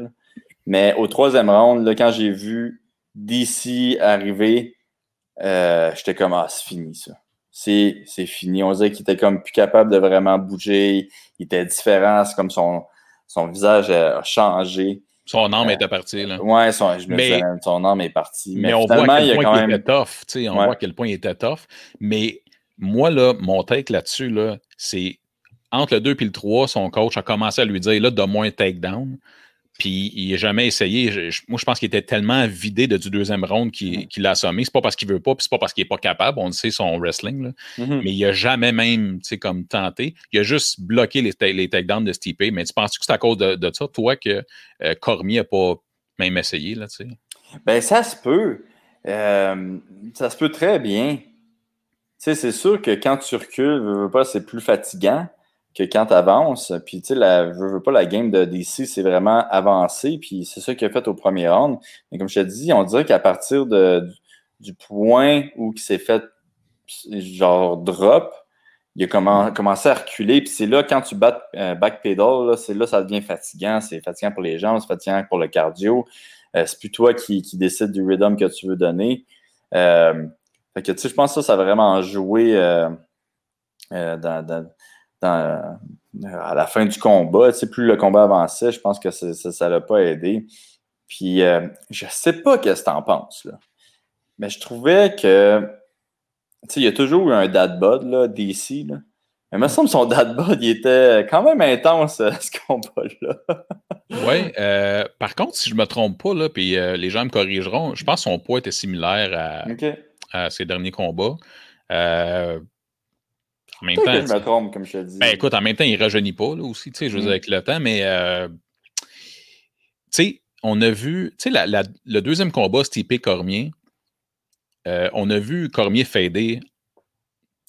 Mais au troisième round, là, quand j'ai vu DC arriver, euh, j'étais comme, ah, c'est fini ça. C'est, fini. On dirait qu'il était comme plus capable de vraiment bouger. Il était différent. C'est comme son, son visage a changé. Son âme euh, était partie. Là. Ouais, son, je me mais, son âme est partie. Mais, on voit à quel point il, était tough. On voit à quel point il était tough. Mais moi, là, mon take là-dessus, là, c'est entre le 2 et le 3, son coach a commencé à lui dire là, donne-moi un takedown. Puis il n'a jamais essayé. moi, je pense qu'il était tellement vidé de, du deuxième round qu'il l'a assommé. C'est pas parce qu'il veut pas, puis c'est pas parce qu'il est pas capable. On le sait, son wrestling. Là. Mm-hmm. Mais il a jamais même comme tenté. Il a juste bloqué les, les takedowns de Stipe. Mais tu penses que c'est à cause de, ça, toi, que euh, Cormier n'a pas même essayé? Là, ben, ça se peut. Euh, ça se peut très bien. c'est sûr que quand tu recules, c'est plus fatigant que quand tu avances, puis tu sais, je veux pas la game de DC, c'est vraiment avancer, puis c'est ça qu'il a fait au premier round. Mais comme je te dis, on dirait qu'à partir de, du, point où il s'est fait genre drop, il a commencé à reculer, puis c'est là, quand tu bats euh, backpedal, c'est là ça devient fatigant, c'est fatigant pour les jambes, c'est fatigant pour le cardio. Euh, c'est plus toi qui, qui décide du rhythm que tu veux donner. Euh, fait que, tu sais, je pense que ça, ça a vraiment joué dans, dans euh, à la fin du combat. Tu sais, plus le combat avançait, je pense que ça ne l'a pas aidé. Puis, euh, je sais pas ce que tu en penses, là. Mais je trouvais que, tu sais, il y a toujours eu un dad bod, là, DC, là. Mais il me semble que son dad bod, il était quand même intense, euh, ce combat-là. [laughs] oui. par contre, si je me trompe pas, là, puis les gens me corrigeront, je pense que son poids était similaire à, ses derniers combats. En même temps, que je me trompe, comme je te dis. Ben, écoute, en même temps, il ne rajeunit pas là, aussi, tu sais, je veux dire, mm. avec le temps, mais euh, tu sais, on a vu, tu sais, le deuxième combat, Stipe Cormier, euh, on a vu Cormier fader.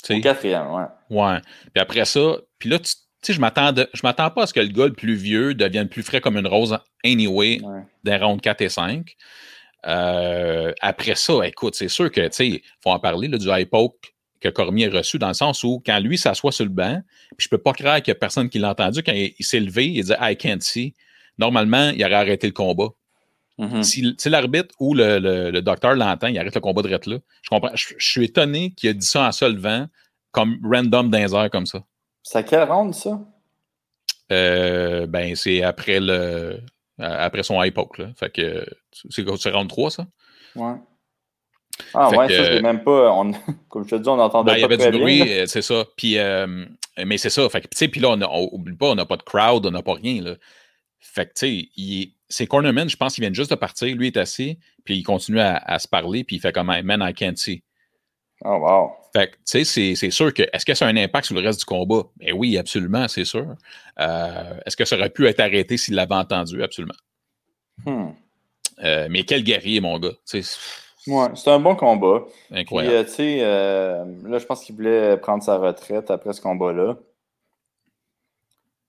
Au quatrième, ouais. Ouais. Puis après ça, puis là, tu sais, je m'attends pas à ce que le gars le plus vieux devienne plus frais comme une rose anyway d'un round 4 et 5. Euh, après ça, écoute, c'est sûr que, tu sais, il faut en parler là, du high poke que Cormier a reçu, dans le sens où, quand lui s'assoit sur le banc, puis je peux pas croire qu'il y a personne qui l'a entendu, quand il, s'est levé, il dit I can't see. Normalement, il aurait arrêté le combat. Mm-hmm. Si, l'arbitre ou le, docteur l'entend, il arrête le combat de là. Je comprends. Je, suis étonné qu'il ait dit ça en se levant, comme random dans comme ça. C'est à quelle ronde, ça? Euh, ben, c'est après le. après son hypoke. Là. Fait que c'est round 3, ça? Ouais. Ah ouais, ça, je même pas. On, [laughs] comme je te dis, on entendait ben, pas. Il y avait du bruit, euh, c'est ça. Puis, euh, mais c'est ça. Fait que, tu sais, puis là, on, oublie pas, on n'a pas de crowd, on n'a pas rien. Là. Fait que, tu sais, c'est Cornerman, je pense qu'il vient juste de partir. Lui est assis, puis il continue à, se parler, puis il fait comme Man, I can't see. Oh, wow. Fait que, tu sais, c'est sûr que. Est-ce que ça a un impact sur le reste du combat? Ben oui, absolument, c'est sûr. Euh, est-ce que ça aurait pu être arrêté s'il l'avait entendu? Absolument. Hmm. mais quel guerrier, mon gars. sais Ouais, c'est un bon combat. Incroyable. Euh, tu sais, euh, là, je pense qu'il voulait prendre sa retraite après ce combat-là.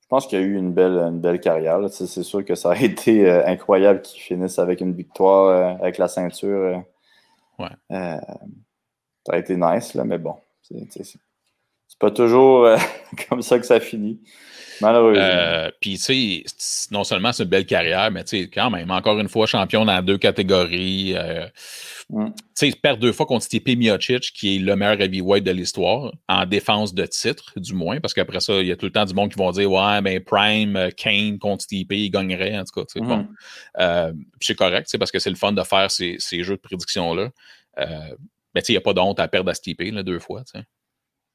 Je pense qu'il a eu une belle, une belle carrière. C'est sûr que ça a [laughs] été euh, incroyable qu'il finisse avec une victoire avec la ceinture. ouais. ça a été nice, là, mais bon. C'est pas toujours [laughs] comme ça que ça finit. Malheureusement. Euh, Puis, tu sais, non seulement c'est une belle carrière, mais tu sais, quand même, encore une fois, champion dans deux catégories. Euh, mm. Tu sais, perd deux fois contre Stipe Miocic, qui est le meilleur heavyweight de l'histoire, en défense de titre, du moins, parce qu'après ça, il y a tout le temps du monde qui vont dire Ouais, ben Prime, euh, Kane contre Stipe, il gagnerait, en tout cas. Bon. Mm-hmm. Euh, c'est correct, parce que c'est le fun de faire ces, ces jeux de prédiction-là. Euh, mais tu sais, il n'y a pas d'honte à perdre à Stipe, là, deux fois.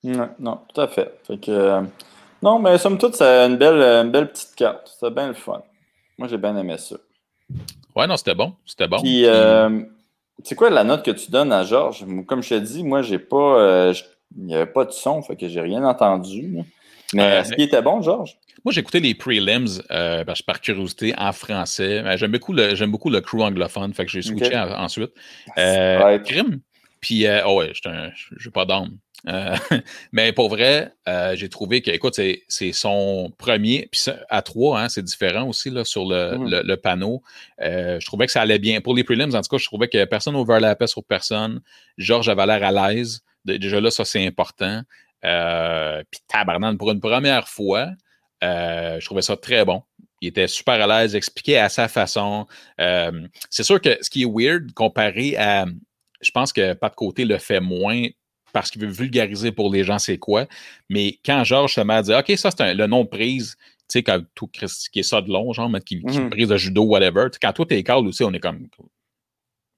Non, non, tout à fait. Fait que. Non, mais somme toute, c'est une belle, une belle petite carte. C'était bien le fun. Moi, j'ai bien aimé ça. Ouais, non, c'était bon. C'était bon. Puis, euh, c'est quoi la note que tu donnes à Georges? Comme je te dis, moi, j'ai pas. Euh, il n'y avait pas de son, fait que j'ai rien entendu. Mais euh, est-ce qu'il était bon, Georges? Moi, j'ai écouté les prelims par curiosité en français. J'aime beaucoup, le, beaucoup le crew anglophone, fait que j'ai switché ensuite. Crime. Puis, oh ouais, j'ai pas d'âme. Euh, [laughs] mais pour vrai, euh, j'ai trouvé que, écoute, c'est son premier, puis à trois, hein, c'est différent aussi là, sur le, mmh. panneau. Euh, je trouvais que ça allait bien. Pour les prelims, en tout cas, je trouvais que personne overlappait sur personne. Georges avait l'air à l'aise. Déjà là, ça, c'est important. puis tabarnan, pour une première fois, je trouvais ça très bon. Il était super à l'aise, expliqué à sa façon. c'est sûr que ce qui est weird comparé à je pense que pas de côté le fait moins parce qu'il veut vulgariser pour les gens c'est quoi. Mais quand Georges se met à dire OK, ça c'est le nom de prise, tu sais, quand tout qui est ça de long, genre, qui, qui mm-hmm. prise de judo, whatever. Quand toi t'es calme aussi, on est comme.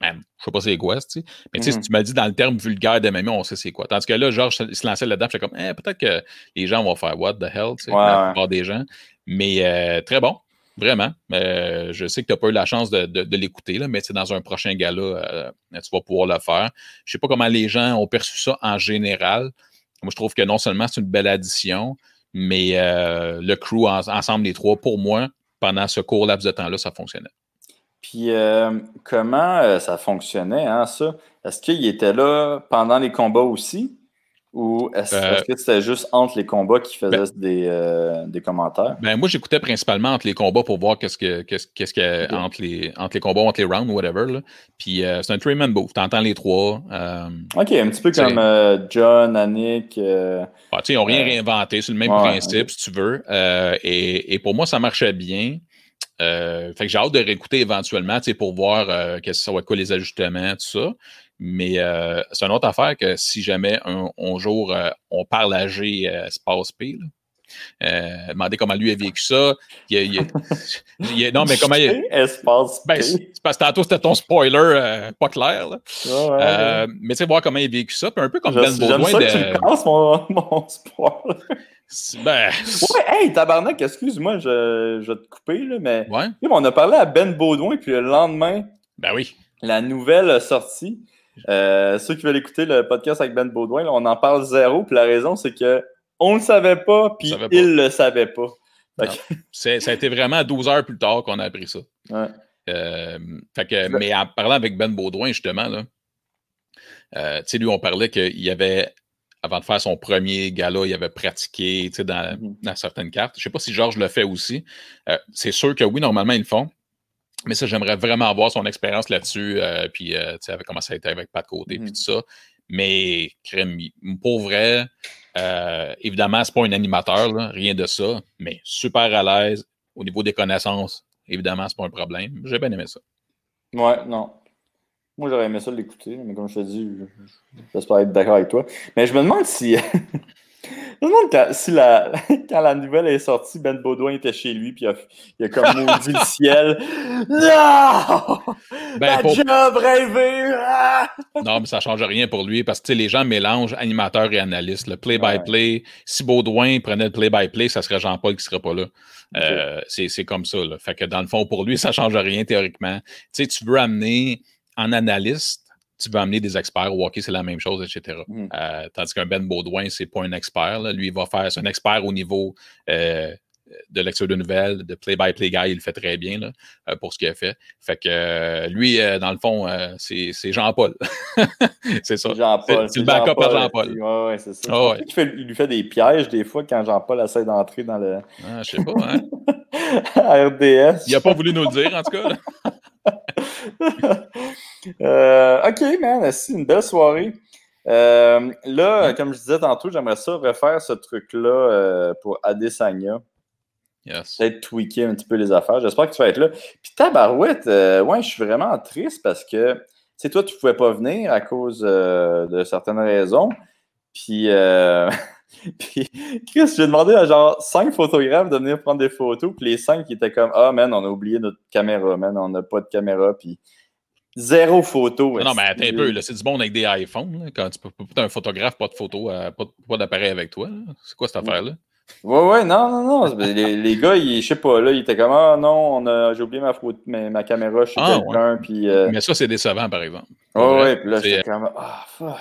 Man, je sais pas c'est quoi, tu sais. Mais tu sais, si mm-hmm. tu m'as dit dans le terme vulgaire de MMA, on sait c'est quoi. Tandis que là, Georges se lançait là-dedans, je comme, eh, peut-être que les gens vont faire what the hell, tu sais, la plupart des gens. Mais euh, très bon. Vraiment. Euh, je sais que tu n'as pas eu la chance de, l'écouter, mais dans un prochain gala, euh, tu vas pouvoir le faire. Je ne sais pas comment les gens ont perçu ça en général. Moi, je trouve que non seulement c'est une belle addition, mais euh, le crew, ensemble, les trois, pour moi, pendant ce court laps de temps-là, ça fonctionnait. Puis, comment ça fonctionnait, hein, ça? Est-ce qu'il était là pendant les combats aussi? Ou est-ce euh, que c'était juste entre les combats qui faisaient ben des, euh, des, commentaires? Ben moi, j'écoutais principalement entre les combats pour voir qu'est-ce que qu'est-ce, qu'est-ce que entre les entre les combats, entre les rounds, whatever. Là. Puis euh, c'est un three-man booth. T'entends les trois. ok, un petit peu comme John, Annick. Ah, ils n'ont rien réinventé. C'est le même principe, si tu veux. Et, et, pour moi, ça marchait bien. fait que j'ai hâte de réécouter éventuellement pour voir que ça va être quoi les ajustements, tout ça. Mais euh, c'est une autre affaire que si jamais un, jour euh, on parle à G euh, Space P, là, demander comment lui a vécu ça. non, mais comment il. Espace ben, parce que tantôt, c'était ton spoiler pas clair. mais tu sais, voir comment il a vécu ça. Puis un peu comme Ben Baudouin. Ça de... que tu penses, mon, [laughs] mon spoiler. Ben... Ouais, hey, tabarnak, excuse-moi, je, je, vais te couper, là, mais ouais. on a parlé à Ben Baudouin, puis le lendemain, ben oui. la nouvelle sortie. Euh, ceux qui veulent écouter le podcast avec Ben Baudouin, on en parle zéro. Puis la raison, c'est que on le savait pas, puis il le savait pas. [laughs] ça a été vraiment 12 heures plus tard qu'on a appris ça. Euh, mais en parlant avec Ben Baudouin, justement, là, euh, lui, on parlait qu'il avait, avant de faire son premier gala, il avait pratiqué dans, mm-hmm. dans certaines cartes. Je ne sais pas si Georges le fait aussi. c'est sûr que oui, normalement, ils le font. Mais ça, j'aimerais vraiment avoir son expérience là-dessus, euh, puis euh, tu sais, comment ça a été avec Pat Côté, puis mm-hmm. tout ça. Mais, crème, pour vrai, euh, évidemment, c'est pas un animateur, rien de ça, mais super à l'aise au niveau des connaissances. Évidemment, c'est pas un problème. J'ai bien aimé ça. Ouais, non. Moi, j'aurais aimé ça l'écouter, mais comme je te dis, j'espère être d'accord avec toi. Mais je me demande si. [laughs] Je me demande quand, si la, [laughs] quand la nouvelle est sortie, Ben Baudouin était chez lui, puis il a, il a comme [laughs] maudit le ciel. Non! Ben, La pour- job rêvée! Ah! Non, mais ça change rien pour lui parce que les gens mélangent animateur et analyste. Le play-by-play, si Baudouin prenait le play-by-play, ça serait Jean-Paul qui serait pas là. Euh, c'est c'est comme ça. Là. Fait que dans le fond, pour lui, ça change rien théoriquement. Tu sais, tu veux amener en analyste, tu veux amener des experts. Au hockey, c'est la même chose, etc. Mhm. Euh, tandis qu'un Ben Baudouin, c'est pas un expert. là. Lui, il va faire, c'est un expert au niveau euh, de lecture de nouvelles, de play-by-play guy, il le fait très bien là, euh, pour ce qu'il a fait. Fait que lui, dans le fond, [laughs] c'est Jean-Paul. c'est ça. Jean-Paul. C'est- le backup à Jean-Paul. Ouais, c'est ça. Ah ouais. Fait- il lui fait des pièges des fois quand Jean-Paul essaie d'entrer dans le Ah, je sais pas, hein? [laughs] RDS. Il a pas voulu nous le dire, en tout cas. [laughs] Euh, ok, man, c'est une belle soirée. Euh, là, comme je disais tantôt, j'aimerais ça refaire ce truc-là euh, pour Adesanya. Yes. Peut-être tweaker un petit peu les affaires. J'espère que tu vas être là. Puis tabarouette, ouais, je suis vraiment triste parce que, tu sais, toi, tu pouvais pas venir à cause de certaines raisons. Puis, [laughs] puis Chris, j'ai demandé à genre cinq photographes de venir prendre des photos. Puis les cinq qui étaient comme, ah, man, on a oublié notre caméra, man, on n'a pas de caméra. Puis zéro photo. Non, mais attends un peu, c'est du bon avec des iPhones. là, quand tu peux pas un photographe, pas de photo, euh, pas, pas d'appareil avec toi. C'est quoi cette affaire-là? Ouais, ouais, non, non, non. Les, les gars, je sais pas, là, ils étaient comme, ah non, j'ai oublié ma, photo, ma, ma caméra chez Ah, quelqu'un. Puis, euh, Mais ça, c'est décevant, par exemple. ouais, vrai, ouais, puis là, c'est- j'étais comme, ah, fuck.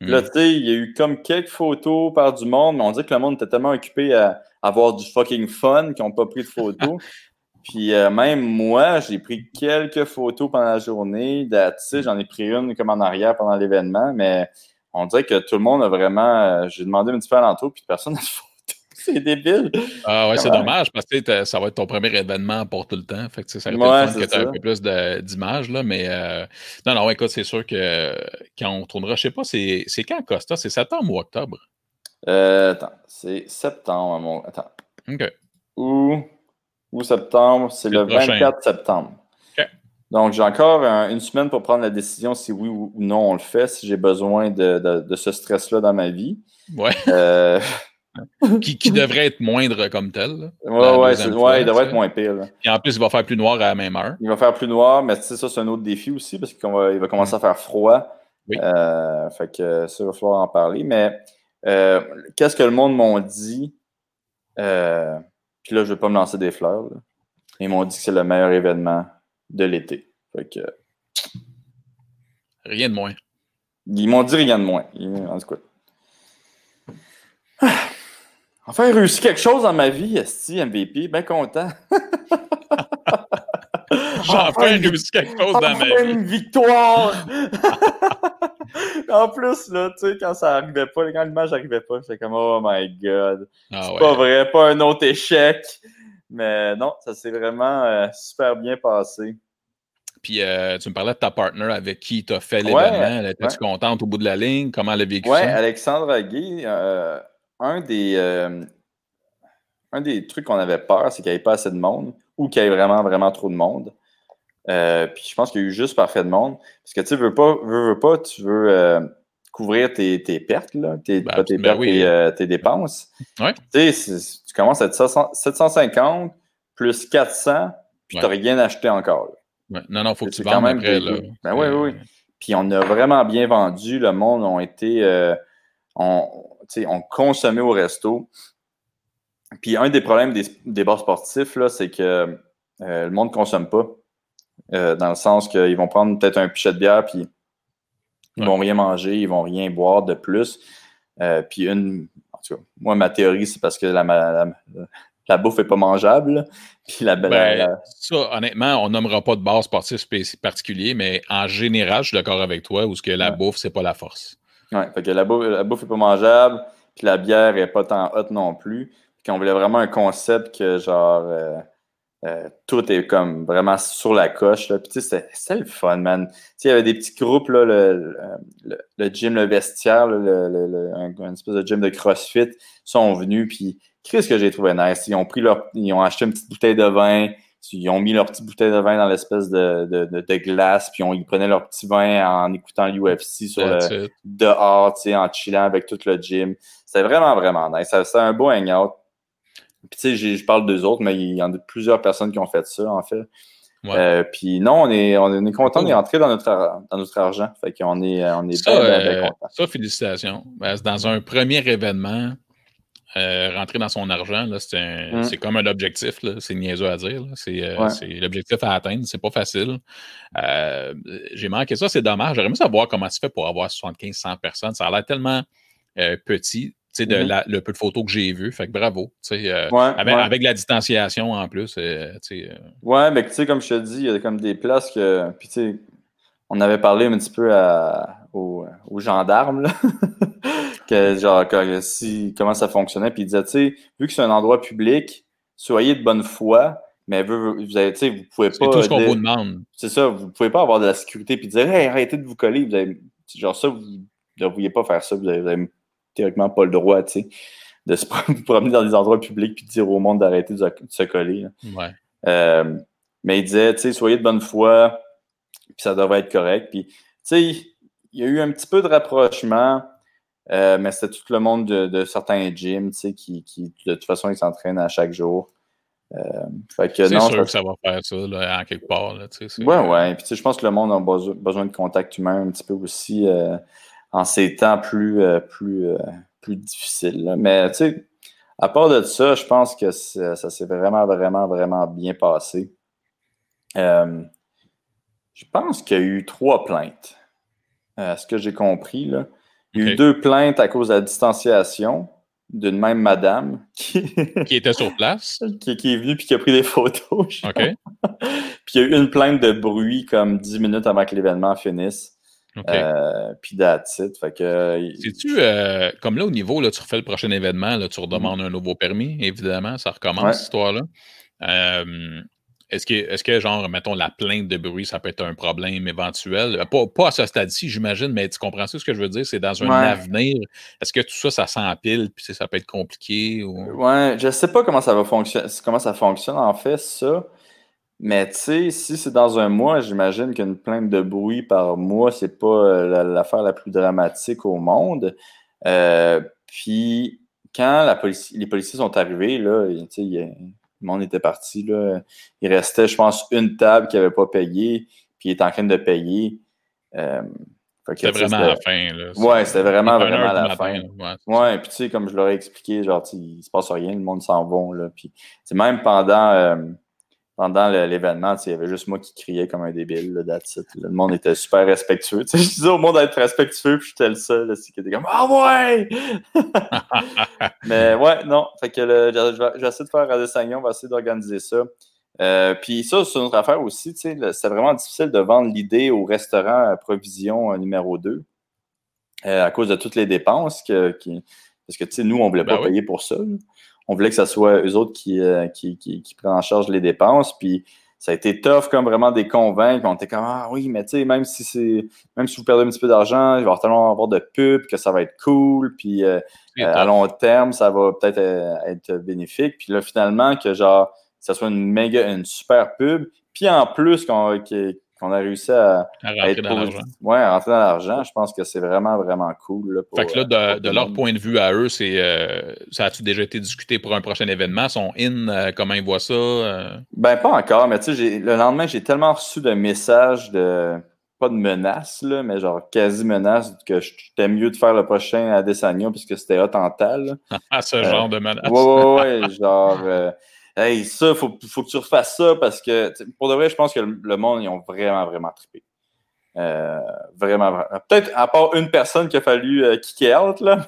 Hmm. Là, tu sais, il y a eu comme quelques photos par du monde, mais on dirait que le monde était tellement occupé à avoir du fucking fun qu'ils n'ont pas pris de photos. [laughs] Puis euh, même moi, j'ai pris quelques photos pendant la journée. It. J'en ai pris une comme en arrière pendant l'événement, mais on dirait que tout le monde a vraiment. euh, j'ai demandé un petit peu à l'entour, puis personne [laughs] n'a de photos. C'est débile. Ah ouais, c'est dommage parce que tu ça va être ton premier événement pour tout le temps. Fait que tu ça aurait été Ouais, le fun que tu aies un peu plus d'images, là, mais euh, non, non, écoute, c'est sûr que quand on tournera, je sais pas, c'est quand Costa? C'est septembre ou octobre? Euh, attends, c'est septembre, mon. Attends. OK. Ou, ou septembre, c'est le le prochain. 24 septembre. Donc, j'ai encore un- une semaine pour prendre la décision si oui ou non on le fait, si j'ai besoin de, de- de ce stress-là dans ma vie. Ouais. Euh, [laughs] qui, qui devrait être moindre comme tel. là. ouais, ouais, il devrait être moins pire. là. Puis en plus, il va faire plus noir à la même heure. Il va faire plus noir, mais ça, c'est un autre défi aussi parce qu'il va, il va commencer à faire froid. Oui. Euh, fait que ça, il va falloir en parler. Mais euh, qu'est-ce que le monde m'ont dit? Euh, Puis là, je vais pas me lancer des fleurs. là. Ils m'ont dit que c'est le meilleur événement de l'été. Fait que, Rien de moins. ils m'ont dit rien de moins. En tout cas. Ah. [sighs] Enfin, réussi quelque chose dans ma vie, Esti, MVP. Bien content. [laughs] Enfin réussi quelque chose dans ma Enfin, vie. une victoire! [laughs] en plus, là, tu sais, quand ça arrivait pas, quand l'image arrivait pas, j'étais comme, oh my god. Ah C'est ouais. pas vrai, pas un autre échec. Mais non, ça s'est vraiment euh, super bien passé. Puis euh, tu me parlais de ta partner avec qui tu as fait l'événement. Ouais. contente au bout de la ligne? Comment elle a vécu Ouais, ça? Alexandre Aguet, euh, un des euh, un des trucs qu'on avait peur, c'est qu'il n'y ait pas assez de monde ou qu'il y ait vraiment, vraiment trop de monde. Euh, puis je pense qu'il y a eu juste parfait de monde. Parce que tu veux pas, veux, veux pas, tu veux euh, couvrir tes, tes pertes, là, tes, Ben, pas tes ben pertes, oui. tes, euh, tes dépenses. Ouais. Tu commences à être 700 750 plus 400, puis tu n'as rien acheté encore. Ouais. Non, non, faut que tu quand vendes même après. Là. Ben oui, Euh, oui, oui. Puis on a vraiment bien vendu. Le monde ont été. euh, on, on consommait au resto. Puis un des problèmes des, des bars sportifs, là, c'est que euh, le monde ne consomme pas. Euh, dans le sens qu'ils vont prendre peut-être un pichet de bière, puis ils Ouais. vont rien manger, ils vont rien boire de plus. Euh, puis une. En tout cas, moi, ma théorie, c'est parce que la, la, la- bouffe n'est pas mangeable. [laughs] Puis la, Ben, la- Ça, honnêtement, on nommera pas de bar sportif particulier, mais en général, je suis d'accord avec toi, où ce que la Ouais. bouffe, c'est pas la force. Fait que la bouffe, la bouffe est pas mangeable, puis la bière est pas tant hot non plus. Puis qu'on voulait vraiment un concept que genre euh, euh, tout est comme vraiment sur la coche. Là. Puis c'était- le fun, man. Il y avait des petits groupes, là, le, le, le gym, le vestiaire, là, le, un, un espèce de gym de CrossFit, sont venus, puis qu'est-ce que j'ai trouvé nice? Ils ont pris leur. Ils ont acheté une petite bouteille de vin, ils ont mis leur petite bouteille de vin dans l'espèce de, de, glace, puis ils prenaient leur petit vin en écoutant l'UFC sur le, dehors, en chillant avec tout le gym. C'était vraiment, vraiment nice. C'était un beau hangout. Puis tu sais, je parle d'eux autres, mais il y en a plusieurs personnes qui ont fait ça, en fait. Euh, puis non, on est, on est content d'y entrer dans notre, dans notre argent. Fait qu'on est, on est ça, bien, bien, content. Ça, félicitations. Ben, dans un premier événement, euh, rentrer dans son argent, mm. c'est comme un objectif. C'est niaiseux à dire. Euh, c'est l'objectif à atteindre. C'est pas facile. Euh, j'ai manqué ça. C'est dommage. J'aimerais savoir comment tu fais pour avoir 75-100 personnes. Ça a l'air tellement petit. De mm-hmm. le peu de photos que j'ai vues. Fait que bravo. avec, la distanciation en plus. ouais, mais tu sais, comme je te dis, il y a comme des places que. Puis on avait parlé un petit peu aux, aux, gendarmes. Là. [laughs] que, genre, si, comment ça fonctionnait. Puis il disait, tu sais, vu que c'est un endroit public, soyez de bonne foi, mais vous, vous, avez, vous pouvez pas. C'est tout ce qu'on vous demande. C'est ça, vous pouvez pas avoir de la sécurité puis dire, hey, arrêtez de vous coller. Vous avez, genre, ça, vous ne devriez pas faire ça. Vous avez, théoriquement pas le droit, tu sais, de se [laughs] promener dans des endroits publics puis de dire au monde d'arrêter de, se coller. Ouais. Euh, mais il disait, tu sais, soyez de bonne foi, puis ça devrait être correct. Puis, tu sais, il y a eu un petit peu de rapprochement euh, mais c'était tout le monde de, certains gyms, tu sais, qui, qui, de toute façon, ils s'entraînent à chaque jour. Euh, c'est sûr que ça va faire ça, là, en quelque part. Là, ouais, ouais. Puis, je pense que le monde a besoin de contact humain un petit peu aussi euh, en ces temps plus, plus, plus difficiles. Mais, tu sais, à part de ça, je pense que ça, s'est vraiment, vraiment, vraiment bien passé. je pense qu'il y a eu trois plaintes. à ce que j'ai compris, là. Il y a eu deux plaintes à cause de la distanciation d'une même madame qui, [laughs] qui était sur place? qui, est venue puis qui a pris des photos. OK. [laughs] puis il y a eu une plainte de bruit comme dix minutes avant que l'événement finisse. Euh, puis it. Fait que. C'est-tu, euh, comme là, au niveau, là, tu refais le prochain événement, là, tu redemandes mm-hmm. un nouveau permis, évidemment, ça recommence, cette histoire-là. Euh, est-ce que, est que, genre, mettons, la plainte de bruit, ça peut être un problème éventuel? Euh, pas, à ce stade-ci, j'imagine, mais tu comprends ce que je veux dire? C'est dans un avenir. Est-ce que tout ça, ça s'empile, puis ça peut être compliqué? Ou... Ouais, je sais pas comment ça va fonctionner, comment ça fonctionne, en fait, ça. Mais tu sais, si c'est dans un mois, j'imagine qu'une plainte de bruit par mois, c'est pas euh, l'affaire la plus dramatique au monde. Euh, puis, quand la police, les policiers sont arrivés, là, il le monde était parti. Là. Il restait, je pense, une table qui n'avait pas payé, puis il est en train de payer. Euh, c'était vraiment à la fin. Là. Ouais, c'était vraiment, vraiment à la fin. ouais, puis tu sais, comme je leur ai expliqué, genre, il se passe rien, le monde s'en va. Là, puis même pendant, euh, pendant l'événement, il y avait juste moi qui criais comme un débile, là, Le monde était super respectueux. [laughs] je disais au monde d'être respectueux, puis j'étais le seul qui était comme Ah ouais! [laughs] Mais ouais, non. Fait que je, vais, essayer de faire Radio Sagnon, on va essayer d'organiser ça. Euh, puis ça, c'est notre affaire aussi, tu sais, c'est vraiment difficile de vendre l'idée au restaurant à provision euh, numéro 2 euh, à cause de toutes les dépenses que, qui, parce que, tu sais, nous, on ne voulait ben pas payer pour ça on voulait que ce soit eux autres euh, qui, qui, qui, prennent en charge les dépenses. Puis ça a été tough comme vraiment des convaincre. On était comme Ah oui, mais tu sais, même si c'est même si vous perdez un petit peu d'argent, il va y avoir tellement avoir de pubs que ça va être cool. Puis euh, euh, à long terme, ça va peut-être être bénéfique. Puis là, finalement, que genre, ça soit une méga, une super pub. Puis en plus, qu'on on a réussi à, rentrer dans l'argent. Ouais, rentrer dans l'argent, je pense que c'est vraiment, vraiment cool. Là, fait que là, de, leur point de vue à eux, c'est euh, ça a-tu déjà été discuté pour un prochain événement? Sont in? Euh, comment ils voient ça? Euh? Ben, pas encore, mais tu sais, le lendemain, j'ai tellement reçu de messages de pas de menaces, là, mais genre quasi menaces que j'étais mieux de faire le prochain à Desagno puisque c'était hot en tal. [laughs] Ah, ce genre de menaces. Ouais, ouais, ouais, genre Hey, ça, faut, faut que tu refasses ça parce que, pour de vrai, je pense que le, monde, ils ont vraiment, vraiment trippé. Euh, vraiment, vraiment. Peut-être à part une personne qui a fallu euh, kicker out, là.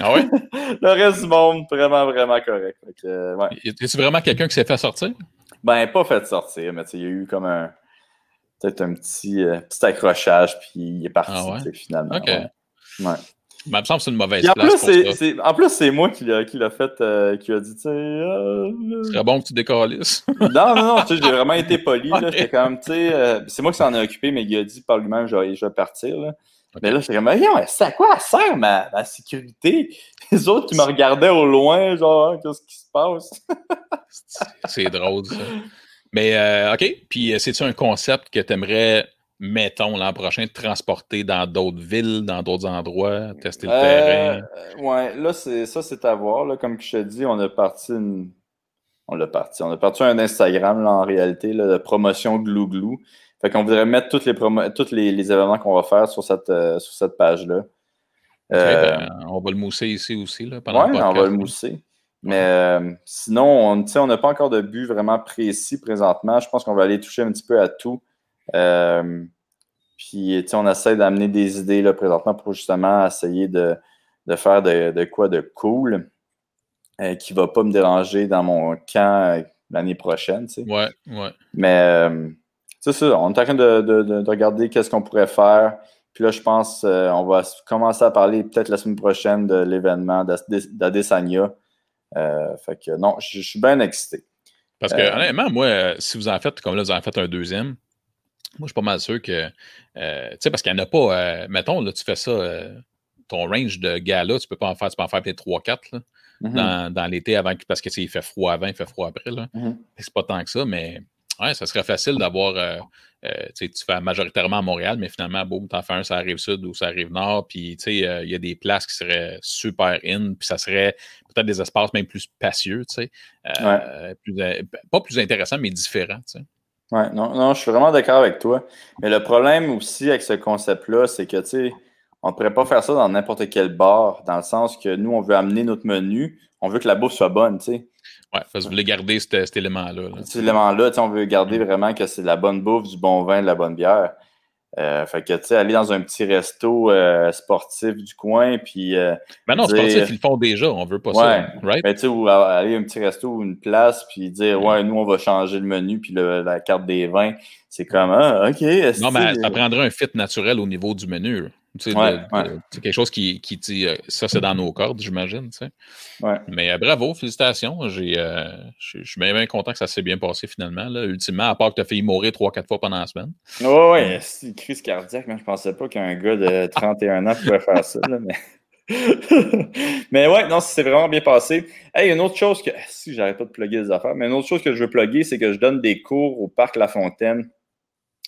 ah oui? [laughs] le reste du monde, vraiment, vraiment correct. Euh, ouais. Est-ce vraiment quelqu'un qui s'est fait sortir? Ben, pas fait sortir, mais il y a eu comme un. Peut-être un petit, petit accrochage, puis il est parti, ah finalement. OK. ouais. Mais il me semble que c'est une mauvaise en place. Plus, En plus, c'est moi qui l'a fait, euh, qui a dit, tu sais. Euh, Ce serait bon que tu décalisses. non, non, non, tu sais, j'ai vraiment été poli. [laughs] Okay. J'étais quand même, tu sais, euh, c'est moi qui s'en ai occupé, mais il a dit par lui-même, je, je vais partir. Là. Mais là, j'étais comme, c'est à quoi ça sert ma, ma, sécurité? Les autres qui me regardaient au loin, genre, qu'est-ce qui se passe? [laughs] c'est drôle, ça. Mais, euh, OK. Puis, c'est-tu un concept que tu aimerais, mettons, l'an prochain, transporter dans d'autres villes, dans d'autres endroits, tester le terrain? Ouais, là, ça, c'est à voir. Là. Comme je te dis, on a parti une on l'a parti. On a parti un Instagram, là, en réalité, là, de promotion Glou Glou. Fait qu'on voudrait mettre tous les, les, événements qu'on va faire sur cette, euh, sur cette page-là. Euh, ben, on va le mousser ici aussi, là, pendant le on va le mousser. Mais euh, sinon, on n'a pas encore de but vraiment précis présentement. Je pense qu'on va aller toucher un petit peu à tout. Puis, on essaie d'amener des idées là, présentement pour justement essayer de, faire de, de, quoi de cool. Euh, qui ne va pas me déranger dans mon camp euh, l'année prochaine. Tu sais. Ouais, ouais. Mais euh, c'est ça, on est en train de, regarder qu'est-ce qu'on pourrait faire. Puis là, je pense on va commencer à parler peut-être la semaine prochaine de l'événement d'Adesanya. fait que non, je, suis bien excité. Parce que honnêtement, moi, si vous en faites, comme là, vous en faites un deuxième, moi, je suis pas mal sûr que. tu sais, parce qu'il n'y en a pas. mettons, là, tu fais ça, ton range de gars-là, tu peux pas en faire, tu peux en faire peut-être 3-4. Mm-hmm. dans, l'été avant parce que il fait froid avant, il fait froid après. Là. Mm-hmm. C'est pas tant que ça, mais ouais, ça serait facile d'avoir. Euh, euh, tu fais majoritairement à Montréal, mais finalement, boum, t'en fais un, ça arrive sud ou ça arrive nord. Puis, tu sais, euh, il y a des places qui seraient super in, puis ça serait peut-être des espaces même plus spacieux, tu sais. pas plus intéressant, mais différent, tu sais. Ouais, non, non, je suis vraiment d'accord avec toi. Mais le problème aussi avec ce concept-là, c'est que, tu sais, on ne pourrait pas faire ça dans n'importe quel bar, dans le sens que nous, on veut amener notre menu, on veut que la bouffe soit bonne, tu sais. Ouais, vous voulez garder cet, élément-là. Cet élément-là, on veut garder vraiment que c'est de la bonne bouffe, du bon vin, de la bonne bière. Euh, fait que, tu sais, aller dans un petit resto euh, sportif du coin, puis. Euh, ben non, sportif, ils le font déjà, on veut pas ça, right? Ben, tu sais, ou aller à un petit resto ou une place, puis dire, mm. ouais, nous, on va changer le menu, puis la carte des vins. C'est comme, ah, OK. Non, mais ça prendrait un fit naturel au niveau du menu. C'est quelque chose qui, qui dit euh, ça, c'est dans nos cordes, j'imagine. Mais euh, bravo, félicitations. Euh, je suis bien, content que ça s'est bien passé finalement. Là. Ultimement, à part que tu as fait mourir 3-4 fois pendant la semaine. Oh, oui, c'est une crise cardiaque. Moi, je pensais pas qu'un gars de [laughs] 31 ans pouvait faire ça. mais... [laughs] mais ouais, non, c'est vraiment bien passé. Hey, une autre chose que. Si j'arrête pas de plugger des affaires, mais une autre chose que je veux plugger, c'est que je donne des cours au Parc La Fontaine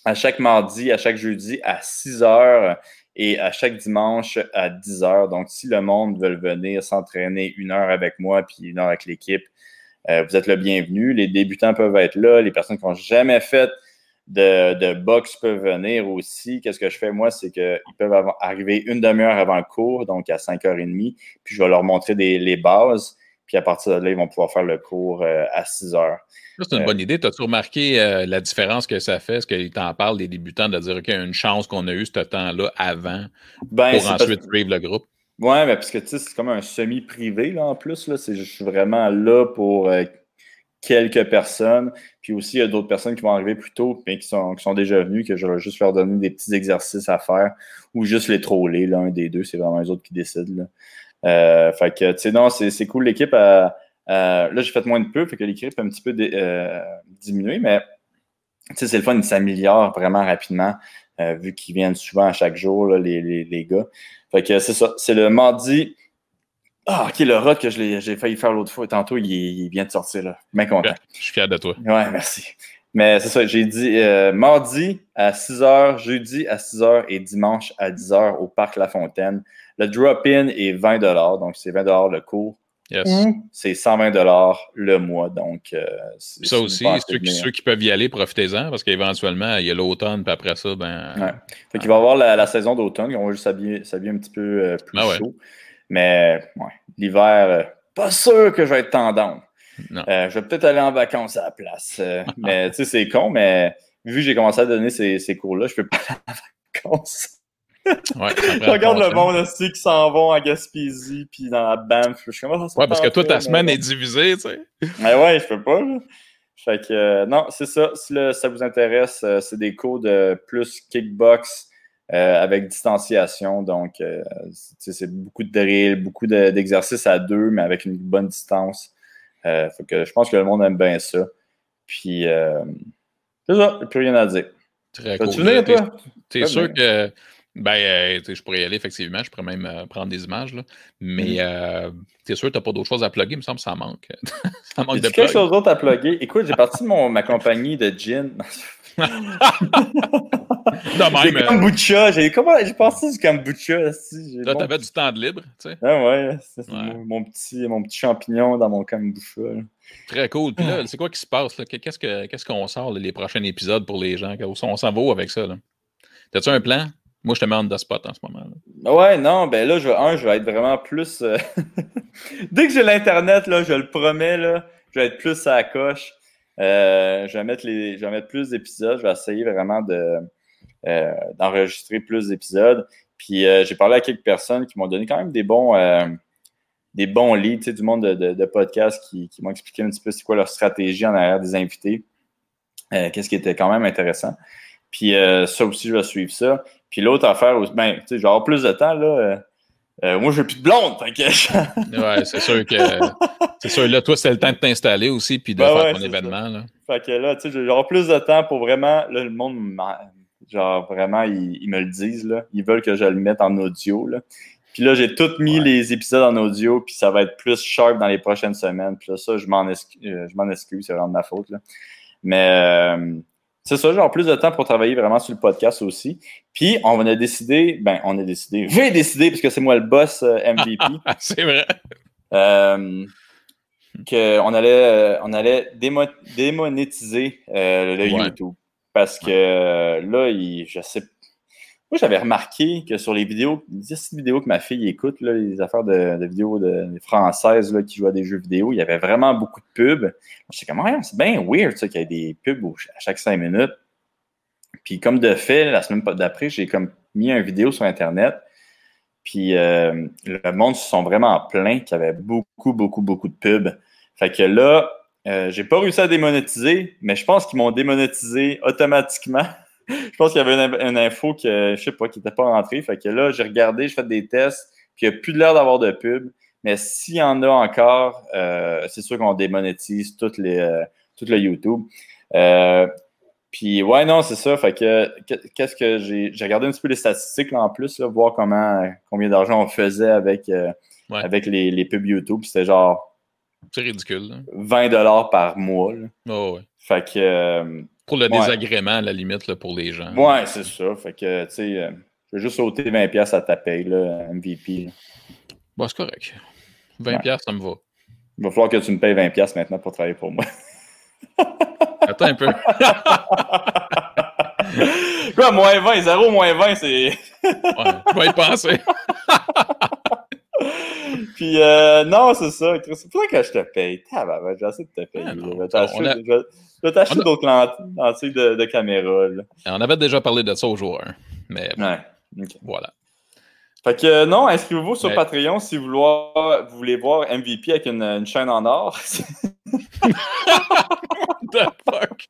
à chaque mardi, à chaque jeudi à 6 heures et à chaque dimanche à 10 heures. Donc, si le monde veut venir s'entraîner une heure avec moi puis une heure avec l'équipe, euh, vous êtes le bienvenu. Les débutants peuvent être là. Les personnes qui n'ont jamais fait de, de boxe peuvent venir aussi. Qu'est-ce que je fais, moi, c'est qu'ils peuvent arriver une demi-heure avant le cours, donc à 5h30, puis je vais leur montrer les bases. Puis à partir de là, ils vont pouvoir faire le cours euh, à 6 heures. C'est une euh, bonne idée. As-tu remarqué euh, la différence que ça fait? Est-ce qu'il t'en parle des débutants de dire, OK, une chance qu'on a eu ce temps-là avant ben, pour ensuite suivre le groupe? Oui, mais parce que tu sais, c'est comme un semi-privé là, en plus. Là. Je suis vraiment là pour quelques personnes. Puis aussi, il y a d'autres personnes qui vont arriver plus tôt, mais qui sont, qui sont déjà venues, que je vais juste leur donner des petits exercices à faire ou juste les troller. L'un des deux, c'est vraiment les autres qui décident. Là. Euh, fait que, tu sais, non, c'est cool. L'équipe a. là, j'ai fait moins de peu, fait que l'équipe a un petit peu euh, diminué, mais c'est le fun, ils s'améliorent vraiment rapidement, euh, vu qu'ils viennent souvent à chaque jour, les, les, les, gars. Fait que c'est ça. C'est le mardi. Ah, ok, le rot que j'ai failli faire l'autre fois, tantôt, il, il, vient de sortir, là. Bien content. Je suis fier de toi. Ouais, merci. Mais c'est ça, j'ai dit mardi à 6h, jeudi à 6h et dimanche à 10h au Parc La Fontaine. Le drop-in est 20 donc c'est 20 le cours. Yes. C'est 120 le mois. Donc, euh, ça aussi, ceux qui, ceux qui, peuvent y aller, profitez-en parce qu'éventuellement, il y a l'automne, puis après ça, ben. Ouais. Fait qu'il va y avoir la, saison d'automne, on va juste s'habiller un petit peu euh, plus ah chaud. Mais ouais, l'hiver, euh, pas sûr que je vais être tendance. je vais peut-être aller en vacances à la place. mais tu sais, c'est con, mais vu que j'ai commencé à donner ces, ces cours-là, je peux pas aller en vacances. Ouais, regarde le monde aussi qui s'en vont à Gaspésie puis dans la Banff. Je suis ouais, parce que toute ta semaine est divisée, tu sais. Mais ouais, je peux pas. Fait que euh, non, c'est ça. Si ça vous intéresse, euh, c'est des cours de plus kickbox euh, avec distanciation. Donc, c'est beaucoup de drill, beaucoup d'exercices à deux, mais avec une bonne distance. fait que je pense que le monde aime bien ça. Puis, c'est ça, plus rien à dire. Très cool. Tu venir, toi? T'es sûr que Ben, euh, je pourrais y aller, effectivement. Je pourrais même euh, prendre des images. Là. Mais mm. t'es sûr que t'as pas d'autres choses à plugger? Il me semble que ça manque. [laughs] ça manque de quelque chose d'autre à plugger? Écoute, j'ai parti de mon, ma compagnie de gin. [laughs] non, même. J'ai kombucha. J'ai pensé du kombucha. Si, là, t'avais du temps de libre, tu sais. Ah ouais, c'est mon, petit, mon petit champignon dans mon kombucha. Très cool. Puis là, c'est quoi qui se passe? Qu'est-ce qu'on sort les prochains épisodes pour les gens? On s'en va avec ça? T'as-tu un plan? Moi, je te mets en de spot en ce moment. Là. Ouais, non, ben là, je, un, je vais être vraiment plus. Euh, [laughs] Dès que j'ai l'Internet, je le promets, là, je vais être plus à la coche. Euh, je, vais mettre les, je vais mettre plus d'épisodes. Je vais essayer vraiment de, euh, d'enregistrer plus d'épisodes. Puis j'ai parlé à quelques personnes qui m'ont donné quand même des bons, des bons leads, du monde de, de, podcasts qui, qui m'ont expliqué un petit peu c'est quoi leur stratégie en arrière des invités. Qu'est-ce qui était quand même intéressant. Puis ça aussi, je vais suivre ça. Puis l'autre affaire, ben, tu sais, genre plus de temps, là. Euh, euh moi, j'ai plus de blonde, que... [laughs] ouais, c'est sûr que. C'est sûr, là, toi, c'est le temps de t'installer aussi, puis de ben faire ton événement, là. Fait que là, tu sais, j'aurai plus de temps pour vraiment. Là, le monde, genre, vraiment, ils, me le disent, là. Ils veulent que je le mette en audio, là. Puis là, j'ai tout mis les épisodes en audio, puis ça va être plus sharp dans les prochaines semaines. Puis là, ça, je m'en excuse, euh, excuse c'est vraiment de ma faute, là. Mais. Euh, c'est ça, genre plus de temps pour travailler vraiment sur le podcast aussi. Puis on a décidé, ben on a décidé, j'ai décidé parce que c'est moi le boss euh, MVP. [laughs] c'est vrai. Euh, qu'on allait, on allait démonétiser euh, le YouTube. Parce que là, il, je sais moi, j'avais remarqué que sur les vidéos, les vidéos que ma fille écoute, les affaires de, vidéos de, françaises qui jouent à des jeux vidéo, il y avait vraiment beaucoup de pubs. Je sais comment c'est bien weird qu'il y ait des pubs à chaque cinq minutes. Puis comme de fait, la semaine d'après, j'ai comme mis une vidéo sur Internet. Puis euh, le monde se sont vraiment plein qu'il y avait beaucoup, beaucoup, beaucoup de pubs. Fait que là, euh, j'ai pas réussi à démonétiser, mais je pense qu'ils m'ont démonétisé automatiquement [laughs] je pense qu'il y avait une, info que, je sais pas, qui n'était pas rentrée. Fait que là, j'ai regardé, j'ai fait des tests, puis il n'y a plus l'air d'avoir de pub. Mais s'il y en a encore, euh, c'est sûr qu'on démonétise les, euh, tout le YouTube. Euh, puis ouais, non, c'est ça. Fait que qu'est-ce que j'ai. J'ai regardé un petit peu les statistiques là, en plus, là, voir comment combien d'argent on faisait avec, avec les, les, pubs YouTube. C'était genre. C'est ridicule. 20 dollars par mois. Oh, ouais. Fait que pour le désagrément, à la limite, là, pour les gens. Ouais, c'est ça. Fait que, tu sais, euh, je vais juste sauter 20$ à ta paye, là, MVP. Bon, c'est correct. 20$, ça me va. Il va falloir que tu me payes 20$ maintenant pour travailler pour moi. [laughs] Attends un peu. Quoi, moins 20, 0 moins 20, c'est. ouais, je vais y penser. [laughs] Puis, euh, non, c'est ça. C'est pour que je te paye. J'ai assez de te payer. Ah je vais t'acheter d'autres lentilles de, de caméra. On avait déjà parlé de ça aux joueurs. Mais voilà. Fait que euh, non, inscrivez-vous sur Patreon si vous, voulez voir MVP avec une, chaîne en or. [laughs] The fuck?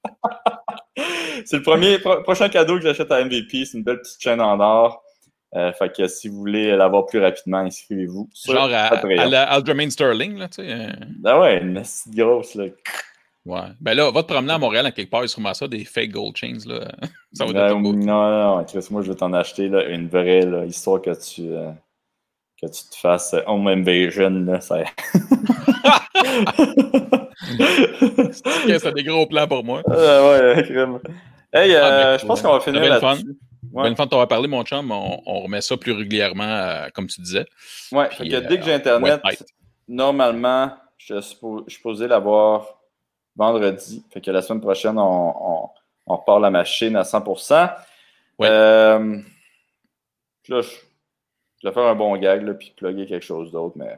c'est le premier prochain cadeau que j'achète à MVP. C'est une belle petite chaîne en or. Euh, fait que si vous voulez l'avoir plus rapidement, inscrivez-vous. Genre à, à, la Sterling, là, tu sais. Euh. Ah ouais, une grosse, là. Ouais. Ben là, va te promener à Montréal, à quelque part, il sûrement ça, des fake gold chains, là. [laughs] ça va ben, non, non, non, moi, je vais t'en acheter, là, une vraie, là, histoire que tu, euh, que tu te fasses home invasion, là, ça... [laughs] c'est des gros plans pour moi. Ah ouais, crème. Hey, ah, je pense qu'on va finir là-dessus. Ouais. Une fois que tu parlé, mon chum, on, remet ça plus régulièrement, euh, comme tu disais. Oui, dès que j'ai euh, Internet, normalement, je suis supposé l'avoir vendredi. Fait que la semaine prochaine, on, on, repart la machine à 100%. Euh, là, je, vais faire un bon gag, là, puis plugger quelque chose d'autre, mais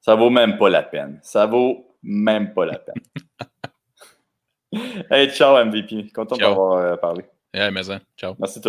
ça vaut même pas la peine. Ça vaut même pas la peine. [laughs] hey, ciao MVP. Content d'avoir parlé. Yeah, mais Ciao. Merci tout le monde.